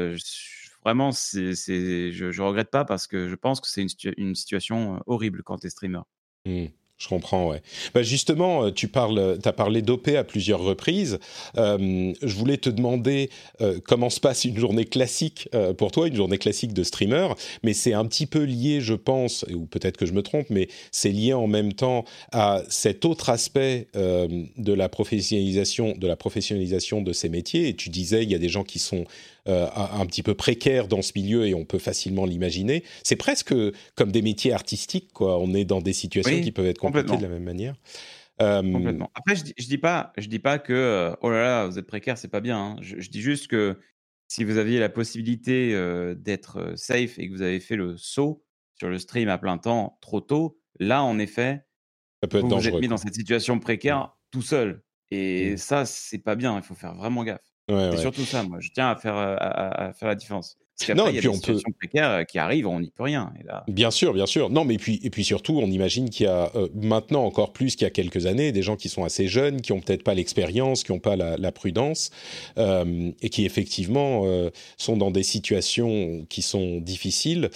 vraiment, c'est, je, je regrette pas parce que je pense que c'est une, une situation horrible quand tu es streamer. Mmh. Je comprends, ouais. Bah justement, euh, tu parles, as parlé d'OP à plusieurs reprises. Euh, je voulais te demander euh, comment se passe une journée classique pour toi, une journée classique de streamer, mais c'est un petit peu lié, je pense, ou peut-être que je me trompe, mais c'est lié en même temps à cet autre aspect de la professionnalisation, de la professionnalisation de ces métiers. Et tu disais, il y a des gens qui sont euh, un, petit peu précaire dans ce milieu et on peut facilement l'imaginer. C'est presque comme des métiers artistiques, quoi. On est dans des situations Oui, qui peuvent être compliquées de la même manière. Euh, Complètement. Après, je dis, je dis pas, je dis pas que euh, oh là là, vous êtes précaire, c'est pas bien. hein. Je, je dis juste que si vous aviez la possibilité euh, d'être safe et que vous avez fait le saut sur le stream à plein temps trop tôt, là, en effet, ça peut être vous vous êtes mis dans cette situation précaire tout seul. Et Mm. ça, c'est pas bien. Il faut faire vraiment gaffe. Ouais, C'est ouais. surtout ça, moi. Je tiens à faire, euh, à, faire la différence. Parce Non, et il y a puis des on peut, situations précaires euh, qui arrivent, on n'y peut rien. Et là, Bien sûr, bien sûr. Non, mais puis et puis surtout, on imagine qu'il y a euh, maintenant encore plus qu'il y a quelques années des gens qui sont assez jeunes, qui ont peut-être pas l'expérience, qui n'ont pas la, la prudence, euh, et qui effectivement euh, sont dans des situations qui sont difficiles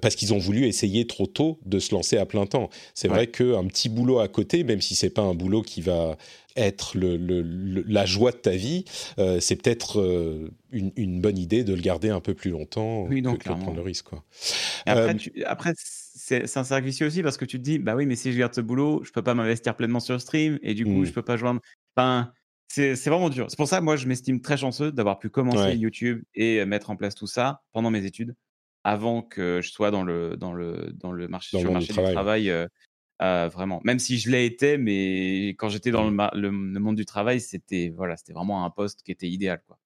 parce qu'ils ont voulu essayer trop tôt de se lancer à plein temps. C'est Ouais. vrai qu'un petit boulot à côté, même si c'est pas un boulot qui va être le, le- le- la joie de ta vie, euh, c'est peut-être euh, une, une bonne idée de le garder un peu plus longtemps Oui, que, de prendre le risque. Quoi. Après, Euh, tu- après c'est un cercle vicieux aussi parce que tu te dis, bah oui, mais si je garde ce boulot, je peux pas m'investir pleinement sur le stream et du coup, hmm, je peux pas joindre. Enfin, c'est vraiment dur. C'est pour ça, moi, je m'estime très chanceux d'avoir pu commencer ouais. YouTube et mettre en place tout ça pendant mes études, avant que je sois dans le dans le dans le marché Dans sur le marché du travail. euh, euh, vraiment, même si je l'ai été, mais quand j'étais dans le, le, le monde du travail, c'était voilà, c'était vraiment un poste qui était idéal, quoi.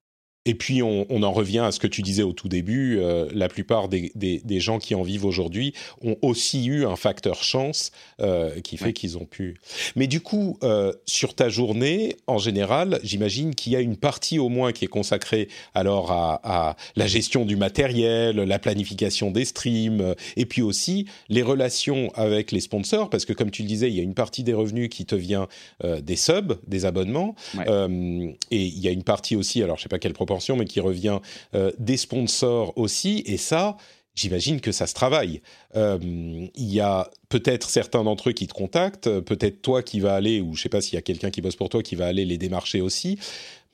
Et puis on, on en revient à ce que tu disais au tout début, euh, la plupart des, des, des gens qui en vivent aujourd'hui ont aussi eu un facteur chance euh, qui fait Ouais. qu'ils ont pu. Mais du coup, euh, sur ta journée, en général, j'imagine qu'il y a une partie au moins qui est consacrée alors à, à la gestion du matériel, la planification des streams, euh, et puis aussi les relations avec les sponsors, parce que comme tu le disais, il y a une partie des revenus qui te vient euh, des subs, des abonnements, Ouais. euh, et il y a une partie aussi, alors je sais pas quelle proportion, mais qui revient euh, des sponsors aussi. Et ça, j'imagine que ça se travaille. Euh, Il y a peut-être certains d'entre eux qui te contactent, euh, peut-être toi qui vas aller, ou je sais pas s'il y a quelqu'un qui bosse pour toi qui va aller les démarcher aussi.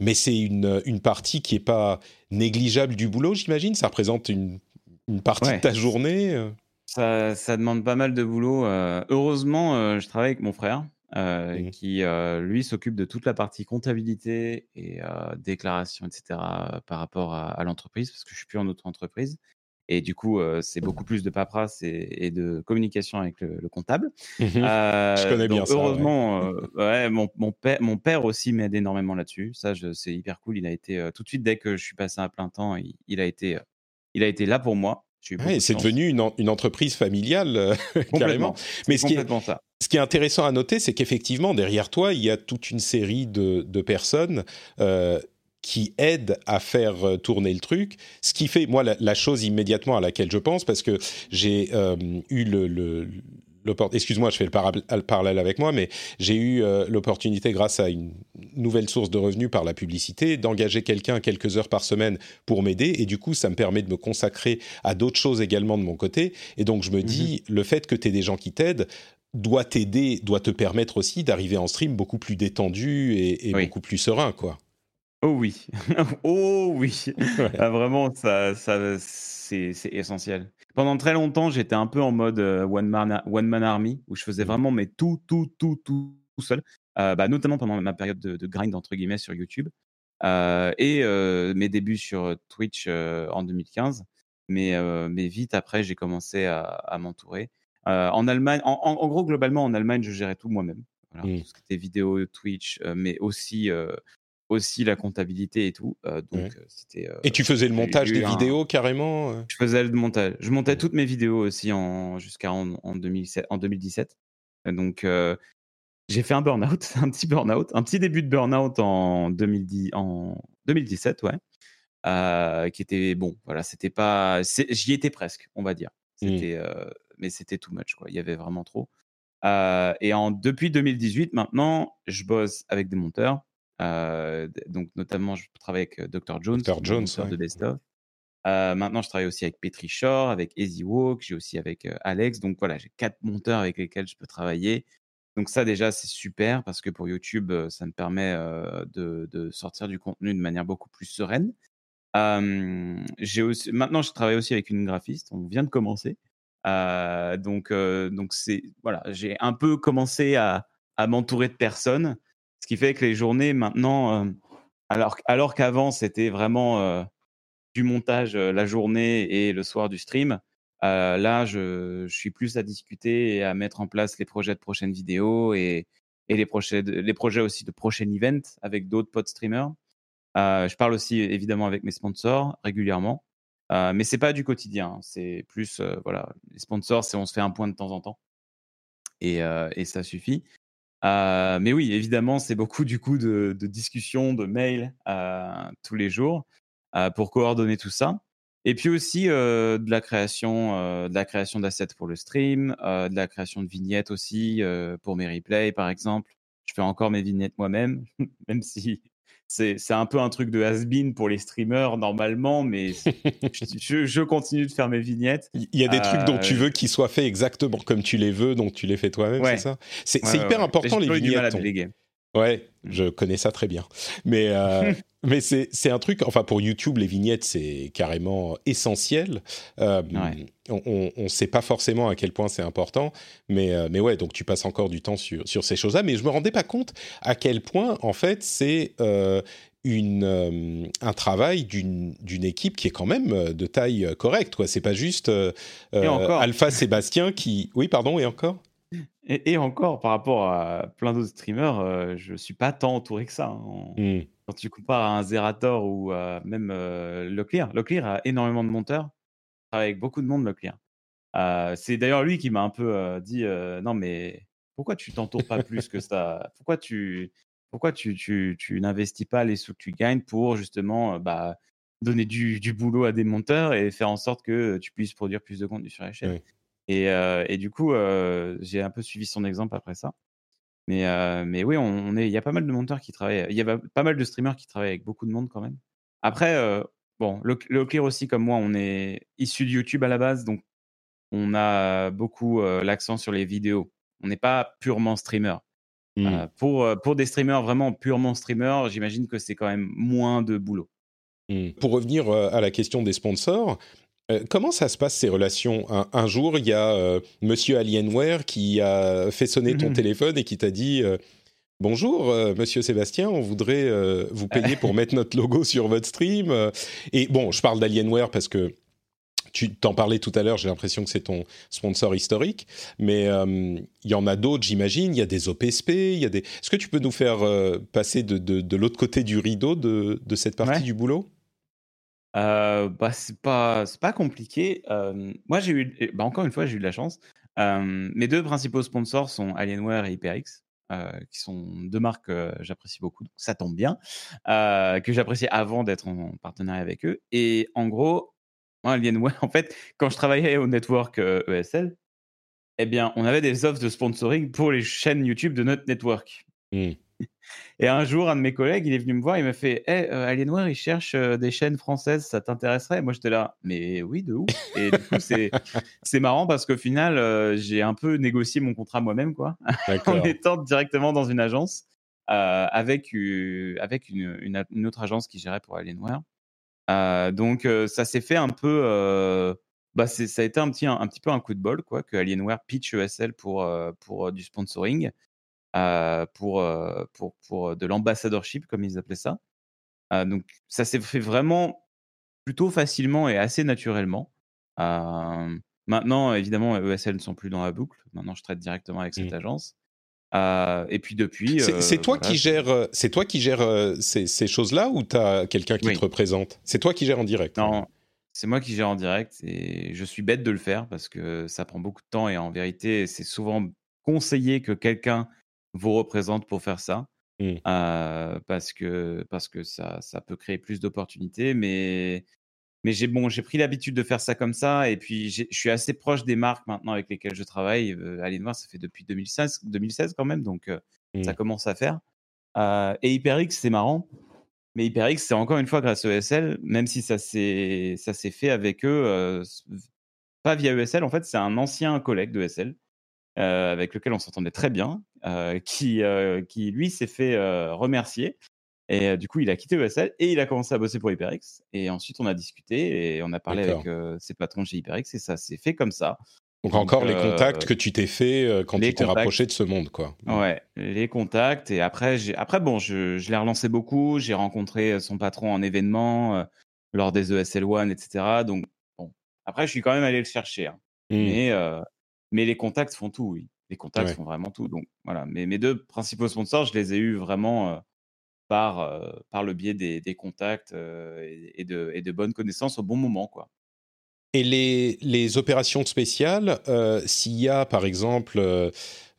Mais c'est une, une partie qui est pas négligeable du boulot, j'imagine. Ça représente une, une partie de ta journée. euh. Ça, ça demande pas mal de boulot. euh, heureusement, euh, je travaille avec mon frère euh, Mhm. qui, euh, lui, s'occupe de toute la partie comptabilité et euh, déclaration, etc., euh, par rapport à, à l'entreprise, parce que je suis plus en auto-entreprise. Et du coup, c'est beaucoup plus de paperasse et, et de communication avec le, le comptable. Mhm. Je connais bien donc ça. heureusement, ouais, mon, mon père, mon père aussi m'aide énormément là-dessus. Ça, c'est hyper cool. Il a été tout de suite dès que je suis passé à plein temps, il, il a été, il a été là pour moi. Ouais, c'est devenu une, en- une entreprise familiale, euh, carrément. Mais ce qui est, complètement ça. Ce qui est intéressant à noter, c'est qu'effectivement, derrière toi, il y a toute une série de, de personnes euh, qui aident à faire euh, tourner le truc. Ce qui fait, moi, la, la chose immédiatement à laquelle je pense, parce que j'ai euh, eu le... Excuse-moi, je fais le para- le parallèle avec moi, mais j'ai eu euh, l'opportunité, grâce à une nouvelle source de revenus par la publicité, d'engager quelqu'un quelques heures par semaine pour m'aider. Et du coup, ça me permet de me consacrer à d'autres choses également de mon côté. Et donc, je me Mhm. dis, le fait que tu aies des gens qui t'aident, doit t'aider, doit te permettre aussi d'arriver en stream beaucoup plus détendu et, et Oui. beaucoup plus serein, quoi. Oh oui, oh oui. Ouais. Ah, vraiment, ça, ça, c'est essentiel. Pendant très longtemps, j'étais un peu en mode euh, one man, one man army, où je faisais Mhm. vraiment mais tout, tout, tout, tout, tout seul. Euh, bah, notamment pendant ma période de, de grind entre guillemets sur YouTube Euh, et euh, mes débuts sur Twitch en 2015. Mais, mais vite après, j'ai commencé à, à m'entourer. En Allemagne, en, en- en gros, globalement, en Allemagne, je gérais tout moi-même. Voilà, Mhm. tout ce qui était vidéo, Twitch, mais aussi aussi la comptabilité et tout. Euh, donc, Ouais. euh, c'était. euh, Et tu faisais le montage des un- vidéos carrément Je faisais le montage. Je montais toutes mes vidéos aussi en, jusqu'à en, en, 2007, en 2017. Euh, Donc, euh, j'ai fait un burn-out, un petit burn-out, un petit début de burn-out en, 2010, en 2017, ouais. Qui était bon, voilà, c'était pas. J'y étais presque, on va dire. C'était, euh, mais c'était too much, quoi. Il y avait vraiment trop. Et en, depuis 2018, maintenant, je bosse avec des monteurs. Euh, donc, notamment, je travaille avec euh, Dr. Jones, Dr. Jones, ouais. de Best of. maintenant, je travaille aussi avec Petri Shore, avec Easy Walk, j'ai aussi avec Alex. Donc voilà, j'ai quatre monteurs avec lesquels je peux travailler. Donc ça déjà c'est super parce que pour YouTube ça me permet de, sortir du contenu de manière beaucoup plus sereine. j'ai aussi maintenant je travaille aussi avec une graphiste. On vient de commencer. donc donc c'est voilà j'ai un peu commencé à, m'entourer de personnes, ce qui fait que les journées maintenant alors alors qu'avant c'était vraiment du montage la journée et le soir du stream. Euh, là, je, suis plus à discuter et à mettre en place les projets de prochaines vidéos et, les, projets les projets aussi de prochains events avec d'autres pods streamers. Euh, je parle aussi évidemment avec mes sponsors régulièrement, euh, mais c'est pas du quotidien. Hein. C'est plus voilà, les sponsors, c'est on se fait un point de temps en temps et, ça suffit. Mais oui, évidemment, c'est beaucoup du coup de, de discussions, de mails tous les jours pour coordonner tout ça. Et puis aussi de la création, de la création d'assets pour le stream, de la création de vignettes aussi pour mes replays par exemple. Je fais encore mes vignettes moi-même, même si c'est un peu un truc de has-been pour les streamers normalement, mais je, je, continue de faire mes vignettes. Il y a des trucs dont tu veux qu'ils soient faits exactement comme tu les veux, donc tu les fais toi-même, c'est ça? C'est hyper important les vignettes. Ouais, je connais ça très bien. Mais Mais c'est un truc, enfin pour YouTube, les vignettes, c'est carrément essentiel. Euh, on ne sait pas forcément à quel point c'est important, mais, euh, mais ouais, donc tu passes encore du temps sur, sur ces choses-là. Mais je me rendais pas compte à quel point, en fait, c'est euh, une, un travail d'une équipe qui est quand même de taille correcte. Ce n'est pas juste Alpha Sébastien qui... Oui, pardon, et encore? Et, encore, par rapport à plein d'autres streamers, je ne suis pas tant entouré que ça. Hein. Mmh quand tu compares à un Zerator ou même euh, Leclerc, Leclerc a énormément de monteurs, avec beaucoup de monde Leclerc. Euh, c'est d'ailleurs lui qui m'a un peu euh, dit non mais pourquoi tu t'entoures pas plus que ça? Pourquoi tu pourquoi tu, tu, tu n'investis pas les sous que tu gagnes pour justement bah, donner du, du, boulot à des monteurs et faire en sorte que tu puisses produire plus de contenu sur la chaîne? Et, et, du coup, j'ai un peu suivi son exemple après ça. Mais, euh, mais oui, on, est, il y a pas mal de monteurs qui travaillent. Il y a pas mal de streamers qui travaillent avec beaucoup de monde quand même. Après, euh, bon, le, le aussi, comme moi, on est issu de YouTube à la base, donc on a beaucoup euh, l'accent sur les vidéos. On n'est pas purement streamer. Mmh. pour, pour des streamers vraiment purement streamer, j'imagine que c'est quand même moins de boulot. Mmh. Pour revenir à la question des sponsors, euh, comment ça se passe ces relations? Un, jour, il y a euh, Monsieur Alienware qui a fait sonner ton mhm. téléphone et qui t'a dit euh, Bonjour, Monsieur Sébastien, on voudrait vous payer pour mettre notre logo sur votre stream. Et bon, je parle d'Alienware parce que tu t'en parlais tout à l'heure, j'ai l'impression que c'est ton sponsor historique, mais il y en a d'autres, j'imagine. Il y a des OPSP, il y a des. Est-ce que tu peux nous faire passer de, de, l'autre côté du rideau de, de cette partie du boulot? Euh, bah, c'est pas pas compliqué. moi, j'ai eu bah, encore une fois, j'ai eu de la chance. mes deux principaux sponsors sont Alienware et HyperX, qui sont deux marques que j'apprécie beaucoup, donc ça tombe bien, que j'appréciais avant d'être en partenariat avec eux et en gros, Alienware, en fait, quand je travaillais au network, ESL e eh bien, on avait des offres de sponsoring pour les chaînes YouTube de notre network. Mmh. Et un jour, un de mes collègues, il est venu me voir, il m'a fait hey, euh, Alienware, il cherche euh, des chaînes françaises, ça t'intéresserait? Moi, j'étais là, mais oui, de ouf. Et du coup, c'est marrant parce qu'au final, euh, j'ai un peu négocié mon contrat moi-même, quoi, en étant directement dans une agence avec, avec une, une, autre agence qui gérait pour Alienware. donc, ça s'est fait un peu. bah, ça a été un petit, un, petit peu un coup de bol, quoi, que Alienware pitch ESL pour, pour du sponsoring. Euh, pour, euh, pour, pour de l'ambassadorship, comme ils appelaient ça. Euh, donc ça s'est fait vraiment plutôt facilement et assez naturellement. maintenant, évidemment, ESL ne sont plus dans la boucle. Maintenant, je traite directement avec cette mmh. agence. et puis depuis. C'est toi, qui gères, c'est toi qui gères ces, ces choses-là ou tu as quelqu'un qui te représente? C'est toi qui gères en direct Non, c'est moi qui gère en direct et je suis bête de le faire parce que ça prend beaucoup de temps et en vérité, c'est souvent conseillé que quelqu'un vous représente pour faire ça. Mmh. parce que, parce que ça, ça peut créer plus d'opportunités. Mais, mais j'ai bon, pris l'habitude de faire ça comme ça. Et puis, je suis assez proche des marques maintenant avec lesquelles je travaille. allez voir, ça fait depuis 2016, 2016 quand même. Donc, ça mmh. commence à faire. et HyperX, c'est marrant. Mais HyperX, c'est encore une fois grâce au ESL, même si ça s'est fait avec eux, pas via ESL. En fait, c'est un ancien collègue de ESL avec lequel on s'entendait très bien, qui, qui lui s'est fait remercier. Et du coup, il a quitté ESL et il a commencé à bosser pour HyperX. Et ensuite, on a discuté et on a parlé avec ses patrons chez HyperX et ça s'est fait comme ça. Donc, encore les contacts que tu t'es fait quand tu t'es rapproché de ce monde, quoi. Ouais, les contacts. Et après, après bon, je, je l'ai relancé beaucoup. J'ai rencontré son patron en événement lors des ESL One, etc. Donc, bon. Après, je suis quand même allé le chercher. Hein. Mmh. Mais, mais les contacts font tout, oui. Les contacts font vraiment tout. Donc, voilà. Mais mes deux principaux sponsors, je les ai eus vraiment par, par le biais des, des contacts et, de, et de bonnes connaissances au bon moment, quoi. Et les, les opérations spéciales, euh, s'il y a par exemple euh,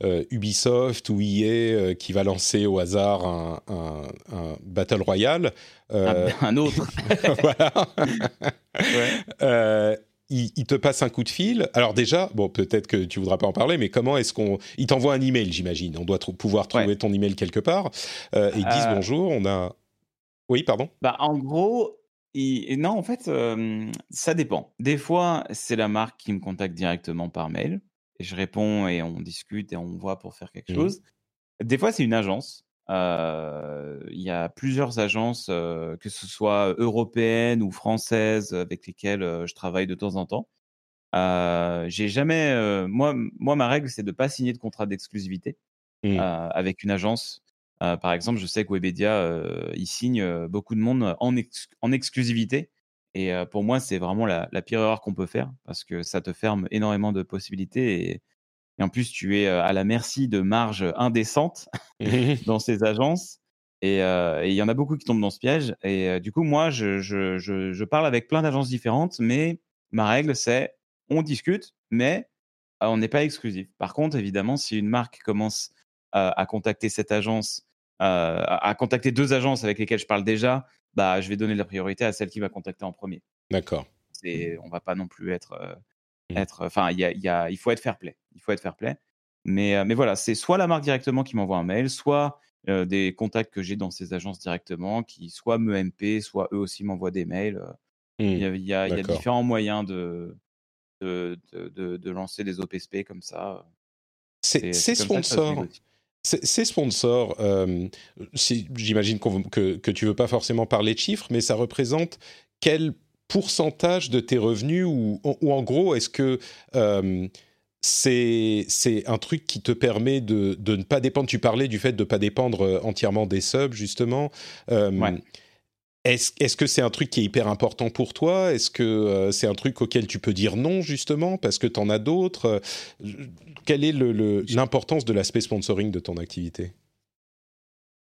euh, Ubisoft ou EA qui va lancer au hasard un, un, un Battle Royale. un, autre. voilà. Il, il, te passe un coup de fil. Alors déjà, bon, peut-être que tu voudras pas en parler, mais comment est-ce qu'on... Il t'envoie un email, j'imagine. On doit pouvoir trouver ton email quelque part. et ils disent bonjour, on a... Oui, pardon bah, En gros, et, non, en fait, ça dépend. Des fois, c'est la marque qui me contacte directement par mail et je réponds et on discute et on voit pour faire quelque mmh. chose. Des fois, c'est une agence. Il y a plusieurs agences, que ce soit européennes ou françaises, avec lesquelles je travaille de temps en temps. J'ai jamais, moi, moi, ma règle, c'est de ne pas signer de contrat d'exclusivité mmh. avec une agence par exemple, je sais que Webedia, il signe beaucoup de monde en, en exclusivité. Et pour moi, c'est vraiment la, pire erreur qu'on peut faire parce que ça te ferme énormément de possibilités. Et, en plus, tu es à la merci de marges indécentes dans ces agences. Et il y en a beaucoup qui tombent dans ce piège. Et du coup, moi, je, je, je, je parle avec plein d'agences différentes, mais ma règle, c'est on discute, mais on n'est pas exclusif. Par contre, évidemment, si une marque commence à contacter cette agence euh, à contacter deux agences avec lesquelles je parle déjà, bah, je vais donner la priorité à celle qui va contacter en premier. D'accord. Et on va pas non plus être, euh. Être, enfin, il y a, y a, il faut être fair play. Il faut être fair play. Mais, euh, mais voilà, c'est soit la marque directement qui m'envoie un mail, soit des contacts que j'ai dans ces agences directement, qui soit me MP, soit eux aussi m'envoient des mails. Il y, a, y, a, y a différents moyens de de, de, de, lancer des OPSP comme ça. C'est sponsor. Ces sponsors, euh, j'imagine que, que tu veux pas forcément parler de chiffres, mais ça représente quel pourcentage de tes revenus ou, ou en gros, est-ce que euh, c'est un truc qui te permet de, de, ne pas dépendre? Tu parlais du fait de ne pas dépendre euh, entièrement des subs, justement. Euh, est-ce que c'est un truc qui est hyper important pour toi? Est-ce que euh, c'est un truc auquel tu peux dire non, justement, parce que tu en as d'autres? Quelle est l'importance de l'aspect sponsoring de ton activité?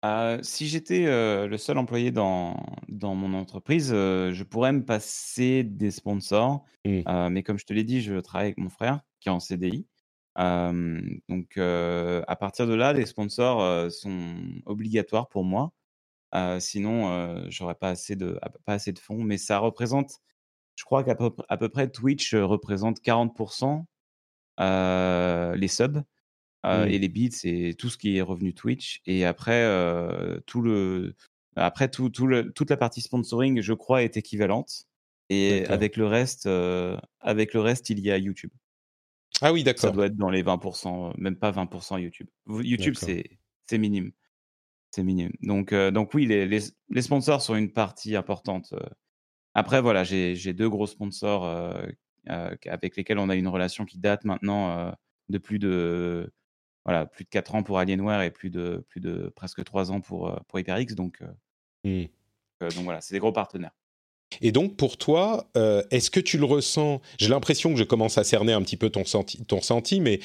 Euh, si j'étais euh, le seul employé dans, dans mon entreprise, je pourrais me passer des sponsors. Mmh. mais comme je te l'ai dit, je travaille avec mon frère qui est en CDI. donc à partir de là, les sponsors sont obligatoires pour moi sinon, j'aurais pas assez de pas assez de fonds. Mais ça représente, je crois qu'à peu, à peu près Twitch représente 40% les subs. Et les bits, c'est tout ce qui est revenu Twitch. Et après, tout le, après tout, tout le, toute la partie sponsoring, je crois, est équivalente. Et avec le reste, avec le reste, il y a YouTube. Ah oui, d'accord. Ça doit être dans les 20%, même pas 20% YouTube. YouTube, c'est minime. C'est minime. Donc, donc oui, les, les, sponsors sont une partie importante. Après, voilà, j'ai deux gros sponsors avec lesquels on a une relation qui date maintenant de plus de voilà plus de 4 ans pour Alienware et plus de plus de presque 3 ans pour pour HyperX. Donc, mmh. donc voilà, c'est des gros partenaires. Et donc pour toi, est-ce que tu le ressens? J'ai l'impression que je commence à cerner un petit peu ton senti, ton senti mais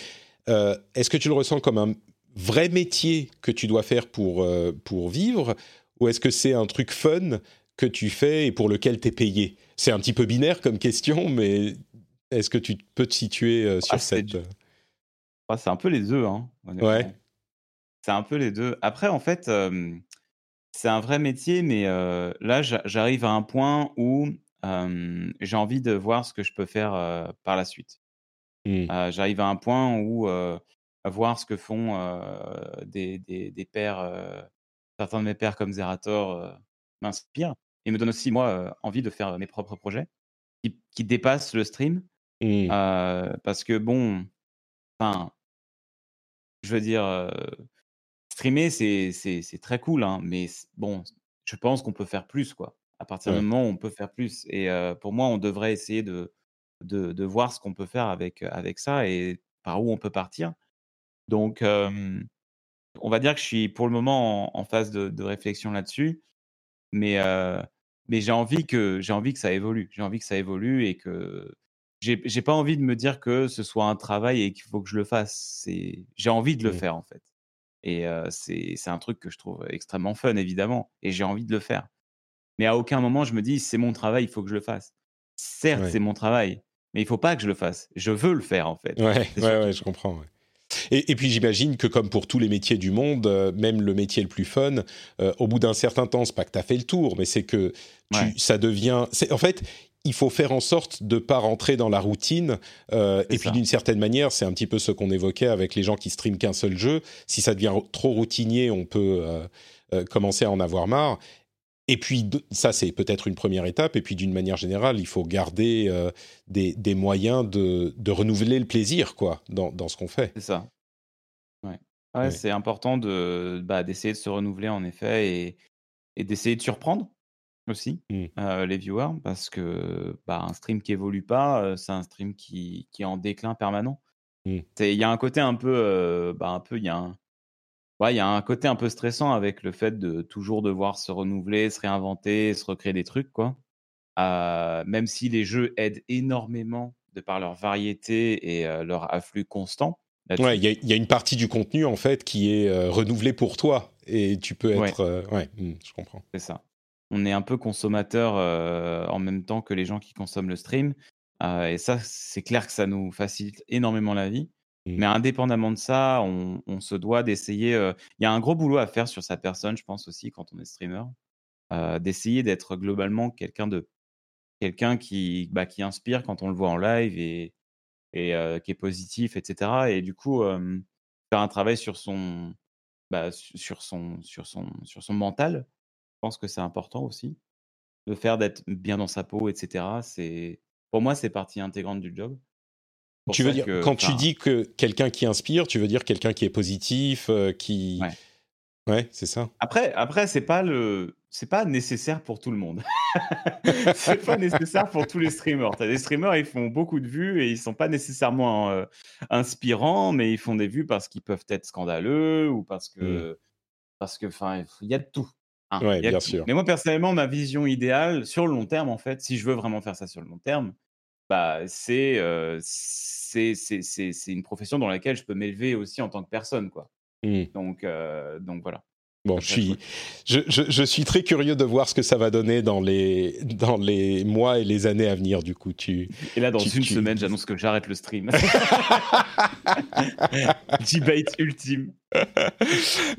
est-ce que tu le ressens comme un vrai métier que tu dois faire pour, euh, pour vivre? Ou est-ce que c'est un truc fun que tu fais et pour lequel tu es payé? C'est un petit peu binaire comme question, mais est-ce que tu peux te situer euh, sur cette... C'est un peu les deux. Hein, ouais. C'est un peu les deux. Après, en fait, c'est un vrai métier, mais là, j'arrive à un point où j'ai envie de voir ce que je peux faire par la suite. Mmh. j'arrive à un point où voir ce que font des, des, des, pairs, certains de mes pairs comme Zerator m'inspire et me donne aussi, moi, envie de faire mes propres projets qui, qui dépassent le stream. Mmh. parce que, bon, enfin, je veux dire, streamer, c'est très cool, hein, mais bon, je pense qu'on peut faire plus, quoi. À partir du moment où on peut faire plus. Et pour moi, on devrait essayer de, de, de voir ce qu'on peut faire avec, avec ça et par où on peut partir. Donc, on va dire que je suis pour le moment en, phase de, réflexion là-dessus, mais, mais j'ai envie que j'ai envie que ça évolue. J'ai envie que ça évolue et que j'ai pas envie de me dire que ce soit un travail et qu'il faut que je le fasse. J'ai envie de le faire en fait. Et c'est c'est un truc que je trouve extrêmement fun évidemment et j'ai envie de le faire. Mais à aucun moment je me dis c'est mon travail, il faut que je le fasse. Certes, c'est mon travail, mais il faut pas que je le fasse. Je veux le faire en fait. Ouais, ouais, ouais, je comprends. ouais. Et, et puis j'imagine que comme pour tous les métiers du monde, euh, même le métier le plus fun, euh, au bout d'un certain temps, c'est pas que tu as fait le tour, mais c'est que tu, Ouais. ça devient. En fait, il faut faire en sorte de pas rentrer dans la routine. euh, et puis d'une certaine manière, c'est un petit peu ce qu'on évoquait avec les gens qui streament qu'un seul jeu. Si ça devient trop routinier, on peut euh, euh, commencer à en avoir marre. Et puis ça, c'est peut-être une première étape. Et puis d'une manière générale, il faut garder des, des moyens de, de renouveler le plaisir, quoi, dans, dans ce qu'on fait. C'est ça. Ouais. Ouais, Ouais. c'est important de bah, d'essayer de se renouveler en effet et, et d'essayer de surprendre aussi Mm. euh, les viewers parce que bah, un stream qui évolue pas, euh, c'est un stream qui, qui est en déclin permanent. Mm. C'est- Il y a un côté un peu, euh, bah, un peu, il y a un, ouais, il y a un côté un peu stressant avec le fait de toujours devoir se renouveler, se réinventer, se recréer des trucs, quoi. Euh, même si les jeux aident énormément de par leur variété et euh, leur afflux constant. là-dessus. Ouais, il y, a- il y a une partie du contenu en fait qui est euh, renouvelée pour toi et tu peux Ouais. être. euh, ouais, hmm, je comprends. C'est ça. On est un peu consommateur euh, en même temps que les gens qui consomment le stream. Euh, et ça, c'est clair que ça nous facilite énormément la vie. Mais indépendamment de ça, on, on se doit d'essayer. euh, Il y a un gros boulot à faire sur sa personne, je pense aussi, quand on est streamer. d'essayer d'être globalement quelqu'un de quelqu'un qui, bah, qui inspire quand on le voit en live et, et qui est positif, etc. Et du coup, faire un travail sur son, bah, su- sur son, sur son, sur son mental, pense que c'est important aussi. Le faire d'être bien dans sa peau, etc. C'est, pour moi, c'est partie intégrante du job. Pour Tu veux dire, que- quand tu dis que quelqu'un qui inspire, tu veux dire quelqu'un qui est positif, euh, qui. Ouais. Ouais, c'est ça. Après, après, c'est pas le, c'est pas nécessaire pour tout le monde. c'est pas nécessaire pour tous les streamers. T'as des streamers, ils font beaucoup de vues et ils sont pas nécessairement euh, inspirants, mais ils font des vues parce qu'ils peuvent être scandaleux ou parce que, parce que, enfin, il y a de tout. Hein. Ouais, bien sûr. Mais moi, personnellement, ma vision idéale sur le long terme, en fait, si je veux vraiment faire ça sur le long terme, bah, c'est, euh, une profession dans laquelle je peux m'élever aussi en tant que personne, quoi. Hmm. Donc, euh, donc voilà. Bon, je suis, je, je- je suis très curieux de voir ce que ça va donner dans les, dans les mois et les années à venir. Du coup, tu. Et là, dans Tu- une tu- semaine, j'annonce que j'arrête le stream. Debate ultime.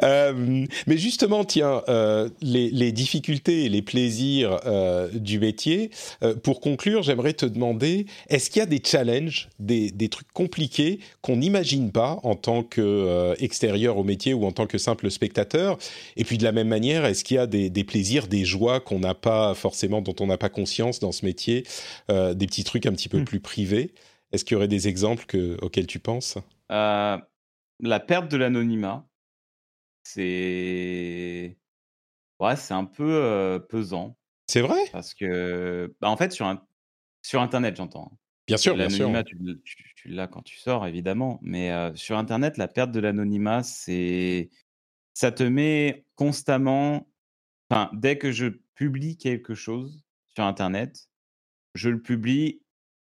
Euh, mais justement, tiens, euh, les, les difficultés et les plaisirs euh, du métier. euh, pour conclure, j'aimerais te demander est-ce qu'il y a des challenges, des, des trucs compliqués qu'on n'imagine pas en tant qu'extérieur au métier ou en tant que simple spectateur? Et puis de la même manière, est-ce qu'il y a des, des plaisirs, des joies qu'on n'a pas forcément, dont on n'a pas conscience dans ce métier, euh, des petits trucs un petit peu Hmm. plus privés? Est-ce qu'il y aurait des exemples que, auxquels tu penses? Euh, la perte de l'anonymat, c'est. Ouais, c'est un peu euh, pesant. C'est vrai? Parce que. bah, en fait, sur, un... sur Internet, j'entends. hein. Bien sûr, bien sûr. L'anonymat, tu, le- tu- tu l'as quand tu sors, évidemment. Mais euh, sur Internet, la perte de l'anonymat, c'est. Ça te met constamment. Enfin, dès que je publie quelque chose sur Internet, je le publie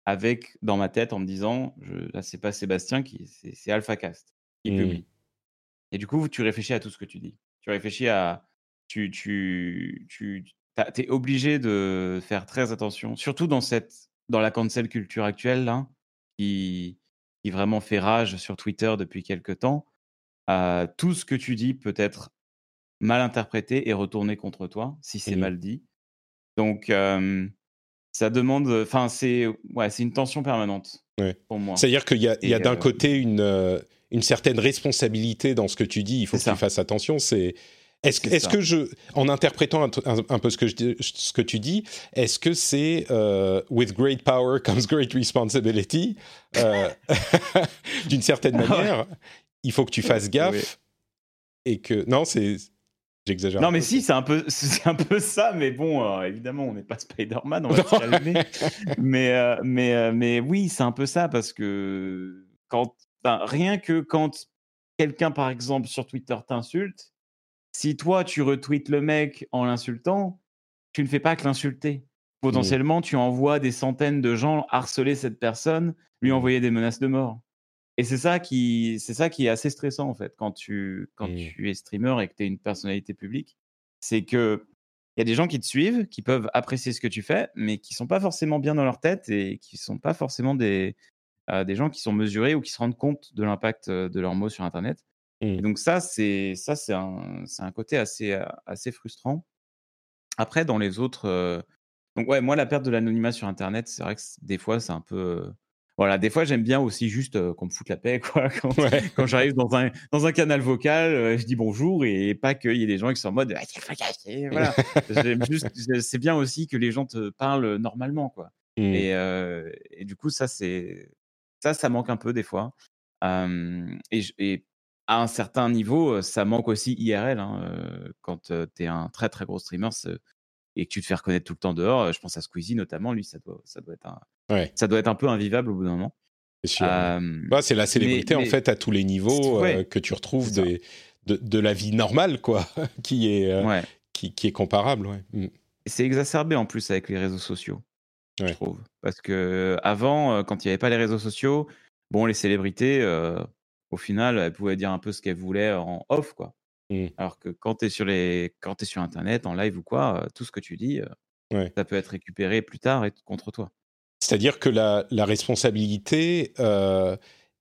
avec dans ma tête en me disant je, là, c'est pas Sébastien qui. C'est c'est AlphaCast qui Mm. publie. Et du coup, tu réfléchis à tout ce que tu dis. Tu réfléchis à. Tu. Tu. Tu. es obligé de faire très attention, surtout dans cette dans la cancel culture actuelle là, qui, qui vraiment fait rage sur Twitter depuis quelques temps. Euh, tout ce que tu dis peut être mal interprété et retourné contre toi si c'est Mhm. mal dit. Donc euh, ça demande, enfin c'est ouais, c'est une tension permanente Ouais. pour moi. C'est-à-dire qu'il y a, il a d'un euh, côté une, euh, une certaine responsabilité dans ce que tu dis, il faut que tu fasses attention. C'est Est-ce que, est que je, en interprétant un, peu ce que, je, ce que tu dis, est-ce que c'est euh, with great power comes great responsibility euh, D'une certaine manière, il faut que tu fasses gaffe et que non, c'est J'exagère. Non, mais si, c'est un peu, un peu ça. Mais bon, euh, évidemment, on n'est pas Spider-Man, on va se calmer. mais, mais, mais oui, c'est un peu ça parce que quand, rien que quand quelqu'un, par exemple, sur Twitter t'insulte, si toi, tu retweets le mec en l'insultant, tu ne fais pas que l'insulter. Mmh. Potentiellement, tu envoies des centaines de gens harceler cette personne, lui envoyer des menaces de mort. Et c'est ça qui, c'est ça qui est assez stressant en fait quand tu, quand mmh. tu es streamer et que tu es une personnalité publique, c'est que il y a des gens qui te suivent, qui peuvent apprécier ce que tu fais, mais qui sont pas forcément bien dans leur tête et qui sont pas forcément des, des gens qui sont mesurés ou qui se rendent compte de l'impact de leurs mots sur Internet. Et mmh. donc ça, c'est ça, c'est un, c'est un côté assez, assez frustrant. Après, dans les autres, donc ouais, moi la perte de l'anonymat sur Internet, c'est vrai que des fois c'est un peu, voilà, des fois j'aime bien aussi juste qu'on me foute la paix, quoi. Quand, quand j'arrive dans un dans un canal vocal, je dis bonjour et pas qu'il y ait des gens qui sont en mode, «Ah, voilà. c'est bien aussi que les gens te parlent normalement, quoi. Mmh. Et, et, du coup, ça c'est ça, ça manque un peu des fois. et, et à un certain niveau, ça manque aussi IRL. Hein, quand tu es un très très gros streamer et que tu te fais reconnaître tout le temps dehors, je pense à Squeezie notamment, lui, ça doit, ça doit, être, un, ça doit être un peu invivable au bout d'un moment. C'est bah, c'est la célébrité en fait à tous les niveaux que tu retrouves de, de, la vie normale, quoi, qui, est, qui, qui, est comparable. Mmh. C'est exacerbé en plus avec les réseaux sociaux, je trouve. Parce que avant, quand il n'y avait pas les réseaux sociaux, bon, les célébrités, au final, elle pouvait dire un peu ce qu'elle voulait en off, quoi. Mmh. Alors que quand tu es sur les, quand es sur Internet, en live ou quoi, tout ce que tu dis, ça peut être récupéré plus tard et contre toi. C'est-à-dire que la, la responsabilité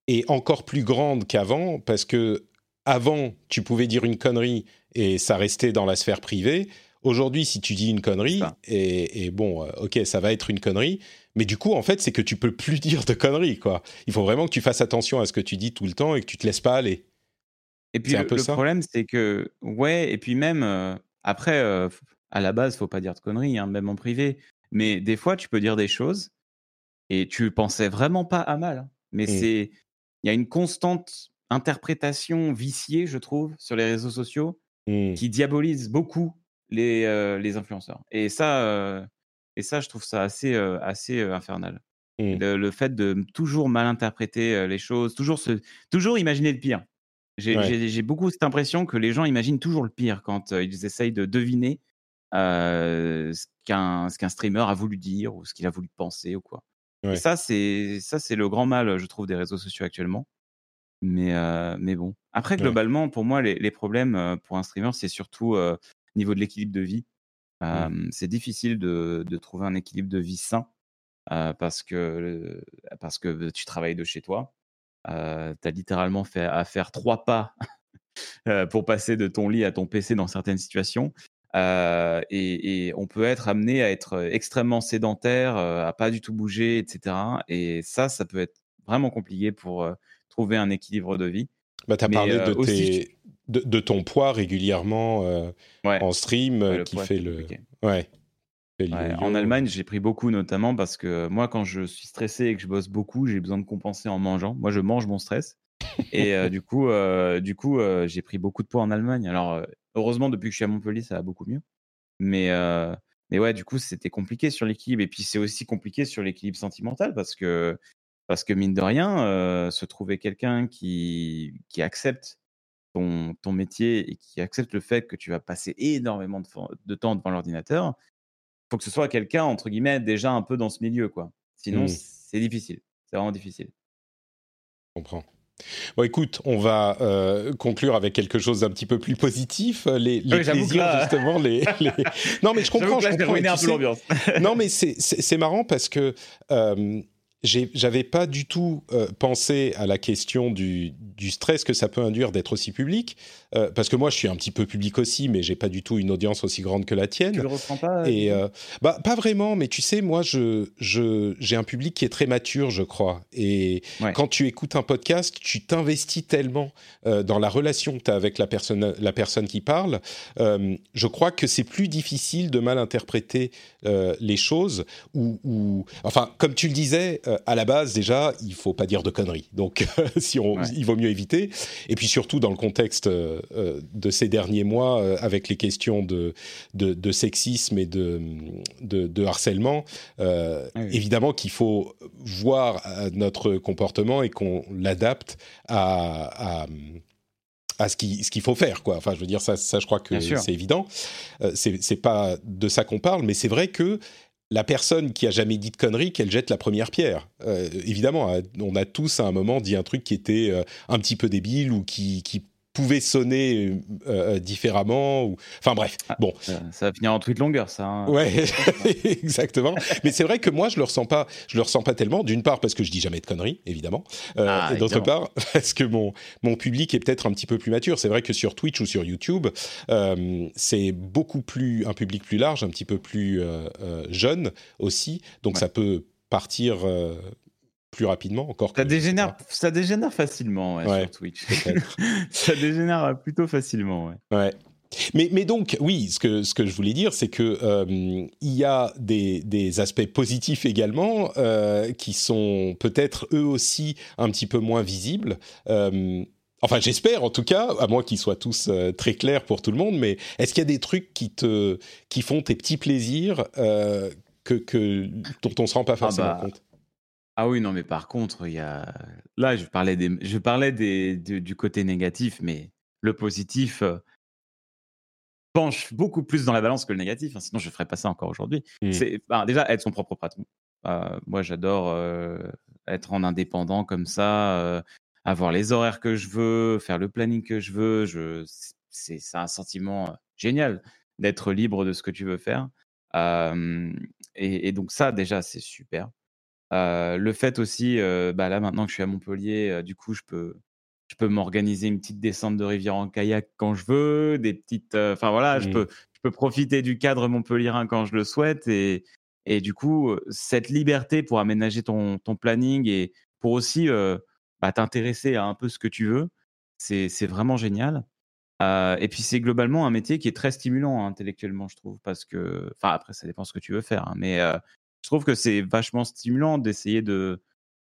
est encore plus grande qu'avant parce que avant, tu pouvais dire une connerie et ça restait dans la sphère privée. Aujourd'hui, si tu dis une connerie, et, et, bon, ok, ça va être une connerie, mais du coup, en fait, c'est que tu peux plus dire de conneries, quoi. Il faut vraiment que tu fasses attention à ce que tu dis tout le temps et que tu te laisses pas aller. Et puis le, problème, c'est que ouais, et puis même euh, après, euh, à la base, faut pas dire de conneries, hein, même en privé. Mais des fois, tu peux dire des choses et tu pensais vraiment pas à mal. Hein. Mais mmh. c'est, il y a une constante interprétation viciée, je trouve, sur les réseaux sociaux, mmh. qui diabolise beaucoup les, euh, les influenceurs. Et ça, et ça, je trouve ça assez, assez infernal. Mmh. Le, fait de toujours mal interpréter les choses, toujours, se, toujours imaginer le pire. J'ai beaucoup cette impression que les gens imaginent toujours le pire quand ils essayent de deviner ce qu'un qu'un streamer a voulu dire ou ce qu'il a voulu penser ou quoi. Et ça, c'est le grand mal, je trouve, des réseaux sociaux actuellement. Mais, mais bon. Après, globalement, pour moi, les, les problèmes pour un streamer, c'est surtout au niveau de l'équilibre de vie. Mmh. c'est difficile de, trouver un équilibre de vie sain parce, que, parce que tu travailles de chez toi. tu as littéralement fait à faire trois pas pour passer de ton lit à ton PC dans certaines situations. et, on peut être amené à être extrêmement sédentaire, à pas du tout bouger, etc. Et ça, ça peut être vraiment compliqué pour trouver un équilibre de vie. Bah, tu as parlé de tes de, ton poids régulièrement euh, en stream euh, qui fait le. Ouais. En Allemagne, j'ai pris beaucoup, notamment parce que moi, quand je suis stressé et que je bosse beaucoup, j'ai besoin de compenser en mangeant. Moi, je mange mon stress. et euh, du coup, du coup j'ai pris beaucoup de poids en Allemagne. Alors, heureusement, depuis que je suis à Montpellier, ça va beaucoup mieux. Mais, mais ouais, du coup, c'était compliqué sur l'équilibre. Et puis, c'est aussi compliqué sur l'équilibre sentimental parce que, parce que mine de rien, se trouver quelqu'un qui, qui accepte ton, ton métier et qui accepte le fait que tu vas passer énormément de, temps devant l'ordinateur, il faut que ce soit quelqu'un, entre guillemets, déjà un peu dans ce milieu. quoi. Sinon, mmh. c'est difficile. C'est vraiment difficile. Je comprends. Bon, écoute, on va euh, conclure avec quelque chose d'un petit peu plus positif. Les, les plaisirs, justement, les, Non, mais je comprends. Je comprends un peu l'ambiance. non, mais c'est marrant parce que euh, j'avais pas du tout euh, pensé à la question du, du, stress que ça peut induire d'être aussi public, euh, parce que moi je suis un petit peu public aussi, mais j'ai pas du tout une audience aussi grande que la tienne. Tu le ressens pas Et euh, bah pas vraiment, mais tu sais, moi je je j'ai un public qui est très mature, je crois. Et quand tu écoutes un podcast, tu t'investis tellement dans la relation que tu as avec la personne la personne qui parle. je crois que c'est plus difficile de mal interpréter les choses ou, ou enfin comme tu le disais euh, à la base, déjà, il faut pas dire de conneries. Donc, si on, il vaut mieux éviter. Et puis surtout dans le contexte euh, euh, de ces derniers mois, avec les questions de, de, sexisme et de, de, harcèlement, évidemment qu'il faut voir notre comportement et qu'on l'adapte à, à ce qu'il ce qu'il faut faire quoi. Enfin je veux dire ça ça je crois que c'est évident. Euh, c'est pas de ça qu'on parle mais c'est vrai que la personne qui a jamais dit de conneries, qu'elle jette la première pierre. Euh, évidemment, hein, on a tous à un moment dit un truc qui était euh, un petit peu débile ou qui, qui pouvait sonner euh, différemment ou enfin bref ah, bon. ça, va finir en tweet longueur ça hein. ouais exactement. Mais c'est vrai que moi je le ressens pas je le ressens pas tellement d'une part parce que je dis jamais de conneries évidemment ah, et d'autre part parce que mon mon public est peut-être un petit peu plus mature. C'est vrai que sur Twitch ou sur YouTube c'est beaucoup plus un public plus large un petit peu plus jeune aussi. Donc ça peut partir plus rapidement encore. Ça, dégénère, ça dégénère facilement sur Twitch. ça dégénère plutôt facilement. Ouais. ouais. Mais, mais, donc, oui, ce que, ce que je voulais dire, c'est que euh, y a des, des, aspects positifs également euh, qui sont peut-être eux aussi un petit peu moins visibles. Euh, enfin, j'espère en tout cas, à moins qu'ils soient tous très clairs pour tout le monde. Mais est-ce qu'il y a des trucs qui te qui font tes petits plaisirs que, que dont on se rend pas ah forcément bah, compte? Ah oui, non, mais par contre, il y a là, je parlais des je parlais des du côté négatif, mais le positif, euh, penche beaucoup plus dans la balance que le négatif, hein, sinon je ne ferais pas ça encore aujourd'hui. Mmh. C'est déjà être son propre patron. Euh, moi, j'adore, euh, être en indépendant comme ça, avoir les horaires que je veux, faire le planning que je veux, je c'est un sentiment, génial d'être libre de ce que tu veux faire. et et donc ça, déjà, c'est super le fait aussi, bah, là maintenant que je suis à Montpellier, du coup je peux je peux m'organiser une petite descente de rivière en kayak quand je veux, des petites, enfin voilà, je peux je peux profiter du cadre montpelliérain quand je le souhaite et et du coup cette liberté pour aménager ton ton planning et pour aussi bah, t'intéresser à un peu ce que tu veux, c'est c'est vraiment génial. et puis c'est globalement un métier qui est très stimulant hein, intellectuellement, je trouve, parce que, enfin après ça dépend ce que tu veux faire, hein, mais je trouve que c'est vachement stimulant d'essayer de,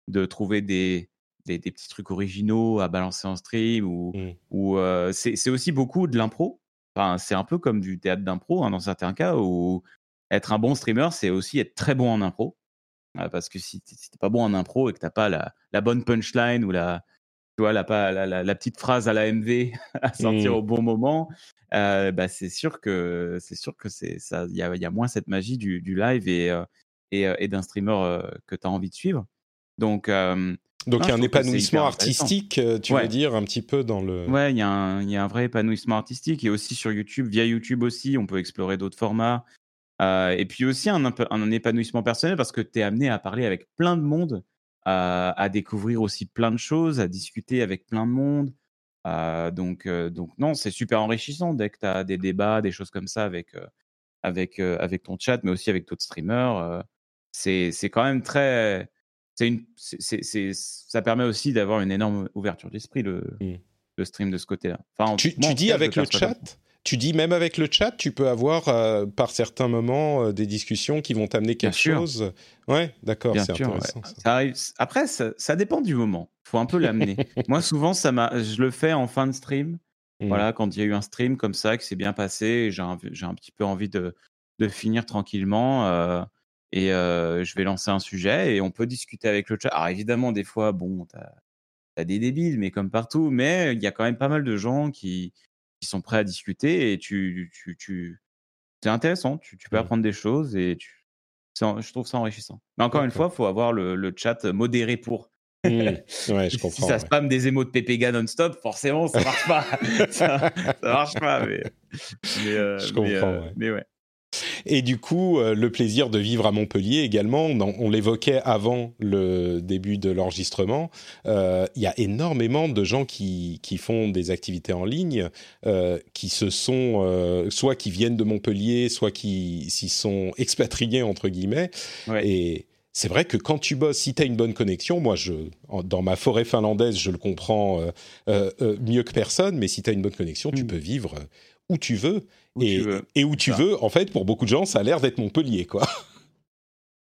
de trouver des, des, petits trucs originaux à balancer en stream ou, mmh. ou c'est aussi beaucoup de l'impro. Enfin, c'est un peu comme du théâtre d'impro hein, dans certains cas où être un bon streamer, c'est aussi être très bon en impro. parce que si tu n'es pas bon en impro et que tu n'as pas la, la, bonne punchline ou la, tu vois, la, la, la, petite phrase à la MV à sortir mmh. au bon moment, bah, c'est sûr que c'est sûr que c'est ça. Il y a, y a, moins cette magie du, du live et, et, d'un streamer que tu as envie de suivre. Donc, donc il y a un épanouissement artistique, tu veux dire, un petit peu dans le... Ouais, il y, a un, y a un vrai épanouissement artistique. Et aussi sur YouTube, via YouTube aussi, on peut explorer d'autres formats. et puis aussi un, un, épanouissement personnel parce que tu es amené à parler avec plein de monde, à découvrir aussi plein de choses, à discuter avec plein de monde. donc, donc non, c'est super enrichissant dès que tu as des débats, des choses comme ça avec, avec, avec ton chat, mais aussi avec d'autres streamers c'est quand même très. C'est une, c'est ça permet aussi d'avoir une énorme ouverture d'esprit, le, mmh. le stream de ce côté-là. Enfin, tu, tu dis avec le chat tu dis même avec le chat, tu peux avoir euh, par certains moments euh, des discussions qui vont t'amener quelque chose. Ouais, d'accord, c'est intéressant. Ça. arrive. Après, ça, ça, dépend du moment. Il faut un peu l'amener. Moi, souvent, ça je le fais en fin de stream. Mmh. Voilà, quand il y a eu un stream comme ça, que c'est bien passé, j'ai un, un, petit peu envie de, de finir tranquillement. Euh, et je vais lancer un sujet et on peut discuter avec le chat. Alors évidemment, des fois, bon, tu as, des débiles, mais comme partout, mais il y a quand même pas mal de gens qui, qui sont prêts à discuter et tu, tu, tu... c'est intéressant. Tu, tu, peux mmh. apprendre des choses et tu... je trouve ça enrichissant. Mais encore une fois, il faut avoir le, le, chat modéré pour. Mmh. Ouais, je comprends, si ça spam des émots de PPGA non-stop, forcément, ça marche pas. ça, ça marche pas. Mais, mais, je comprends. mais ouais. Et du coup, euh, le plaisir de vivre à Montpellier également, on, l'évoquait avant le début de l'enregistrement, il y a énormément de gens qui, qui font des activités en ligne, qui se sont, soit qui viennent de Montpellier, soit qui s'y sont expatriés, entre guillemets. Et c'est vrai que quand tu bosses, si tu as une bonne connexion, moi, je, dans ma forêt finlandaise, je le comprends euh, euh, euh, mieux que personne, mais si tu as une bonne connexion, tu mm. peux vivre où tu veux. et, et, où tu veux, en fait, pour beaucoup de gens, ça a l'air d'être Montpellier, quoi.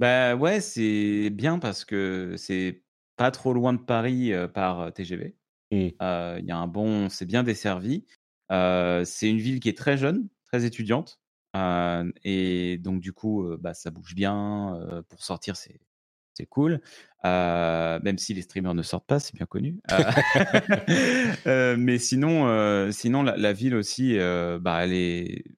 Bah ouais, c'est bien parce que c'est pas trop loin de Paris par TGV. Mm. Il y a un bon, c'est bien desservi. c'est une ville qui est très jeune, très étudiante et donc du coup, bah, ça bouge bien. pour sortir, c'est c'est cool. même si les streamers ne sortent pas, c'est bien connu. mais sinon, sinon la, ville aussi, bah,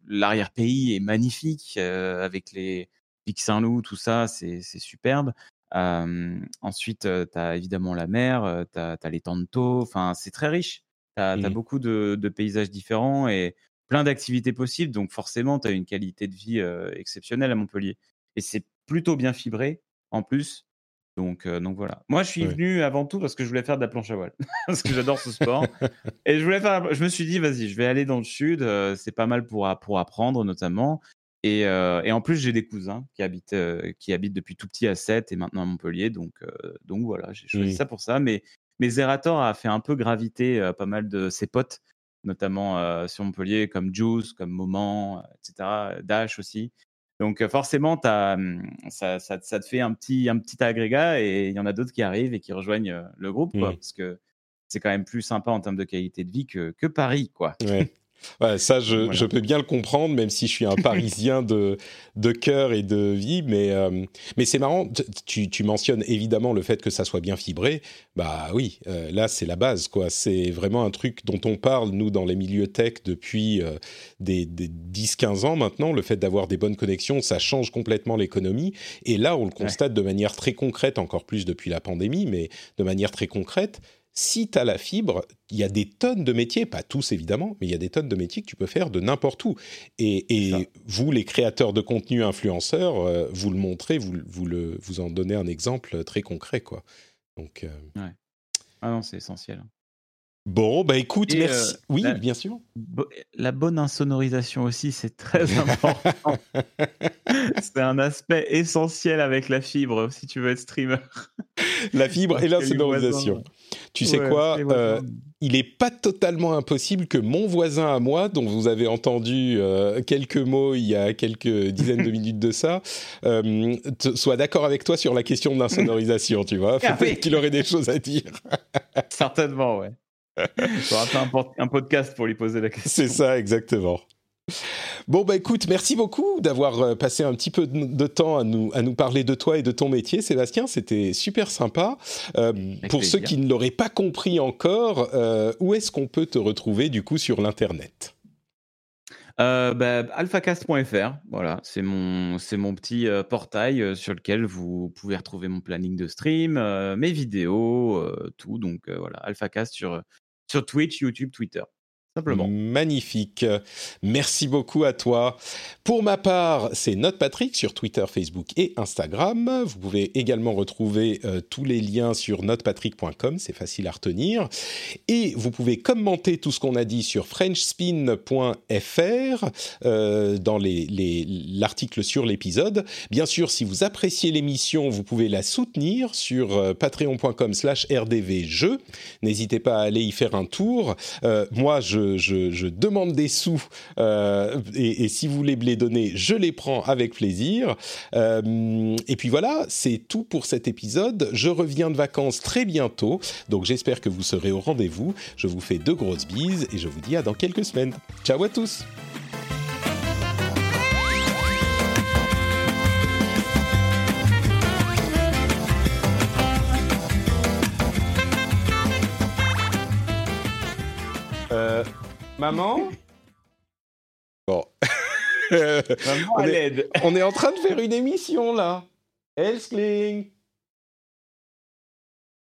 l'arrière-pays est magnifique avec les Pic Saint-Loup, tout ça, c'est superbe. ensuite, tu as évidemment la mer, tu as, les Tanto, enfin, c'est très riche. Tu as, mmh. beaucoup de, de, paysages différents et plein d'activités possibles. Donc forcément, tu as une qualité de vie exceptionnelle à Montpellier. Et c'est plutôt bien fibré en plus. Donc, donc voilà. Moi, je suis venu avant tout parce que je voulais faire de la planche à voile. parce que j'adore ce sport. et je voulais faire. Je me suis dit, vas-y, je vais aller dans le sud. c'est pas mal pour, pour apprendre, notamment. Et, et en plus, j'ai des cousins qui habitent, qui habitent depuis tout petit à Sète et maintenant à Montpellier. Donc, donc voilà, j'ai choisi ça pour ça. Mais, mais Zerator a fait un peu graviter pas mal de ses potes notamment sur Montpellier, comme Juice, comme Moment, etc. Dash aussi. Donc forcément, as, mmh, ça, ça, ça, te fait un petit, un petit agrégat et il y en a d'autres qui arrivent et qui rejoignent le groupe, quoi, mmh. parce que c'est quand même plus sympa en termes de qualité de vie que, que Paris, quoi. Ouais. Ouais, ça, je, je, peux bien le comprendre, même si je suis un Parisien de, de cœur et de vie. Mais, euh, mais c'est marrant, tu, tu, mentionnes évidemment le fait que ça soit bien fibré. Bah oui, euh, là, c'est la base. quoi. C'est vraiment un truc dont on parle, nous, dans les milieux tech, depuis euh, des, des 10-15 ans maintenant. Le fait d'avoir des bonnes connexions, ça change complètement l'économie. Et là, on le constate de manière très concrète, encore plus depuis la pandémie, mais de manière très concrète si tu as la fibre, il y a des tonnes de métiers, pas tous évidemment, mais il y a des tonnes de métiers que tu peux faire de n'importe où. Et, vous, les créateurs de contenu influenceurs, euh, vous le montrez, vous, vous, le, vous en donnez un exemple très concret. Quoi. Donc, euh, Ah non, c'est essentiel. Bon, bah écoute, merci. Euh, oui, bien sûr. La bonne insonorisation aussi, c'est très important. c'est un aspect essentiel avec la fibre, si tu veux être streamer. La fibre et l'insonorisation. Tu sais quoi euh, Il n'est pas totalement impossible que mon voisin à moi, dont vous avez entendu euh, quelques mots il y a quelques dizaines de minutes de ça, soit d'accord avec toi sur la question de l'insonorisation, tu vois. Ah qu'il aurait des choses à dire. Certainement, ouais. On va faire un, podcast pour lui poser la question. C'est ça, exactement. Bon, bah écoute, merci beaucoup d'avoir euh, passé un petit peu de temps à nous, à nous parler de toi et de ton métier, Sébastien. C'était super sympa. Euh, pour ceux qui ne l'auraient pas compris encore, euh, où est-ce qu'on peut te retrouver du coup sur l'Internet? Bah, alphacast.fr, voilà, c'est mon, c'est mon petit portail sur lequel vous pouvez retrouver mon planning de stream, mes vidéos, tout. Donc voilà, alphacast sur, sur Twitch, YouTube, Twitter. Magnifique. Merci beaucoup à toi. Pour ma part, c'est Note Patrick sur Twitter, Facebook et Instagram. Vous pouvez également retrouver euh, tous les liens sur notepatrick.com, c'est facile à retenir. Et vous pouvez commenter tout ce qu'on a dit sur frenchspin.fr euh, dans l'article les, sur l'épisode. Bien sûr, si vous appréciez l'émission, vous pouvez la soutenir sur euh, patreon.com slash rdvjeux. N'hésitez pas à aller y faire un tour. Moi, je je, demande des sous euh, et, si vous voulez me les donner, je les prends avec plaisir. Euh, et puis voilà, c'est tout pour cet épisode. Je reviens de vacances très bientôt, donc j'espère que vous serez au rendez-vous. Je vous fais de grosses bises et je vous dis à dans quelques semaines. Ciao à tous maman? Bon. maman on, est, on est en train de faire une émission là. Elskling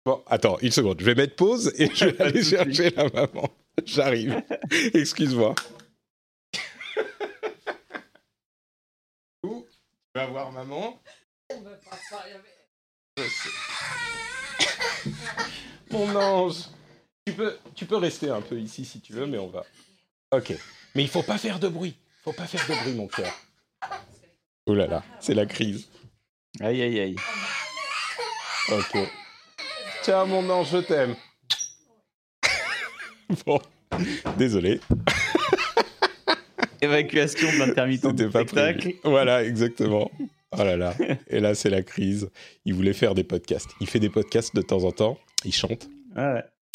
Bon, attends, une seconde. Je vais mettre pause et je vais aller chercher la maman. J'arrive. Excuse-moi. Tu vas voir maman? Je sais. Mon ange. Tu peux, tu peux rester un peu ici si tu veux, mais on va. Ok. Mais il faut pas faire de bruit. Faut pas faire de bruit, mon cœur. Oh là là, c'est la crise. Aïe, aïe, aïe. Ok. Ciao, mon ange, je t'aime. bon, désolé. Évacuation de l'intermittent C'était du pas spectacle. prévu. Voilà, exactement. Oh là là. Et là, c'est la crise. Il voulait faire des podcasts. Il fait des podcasts de temps en temps. Il chante. Ouais.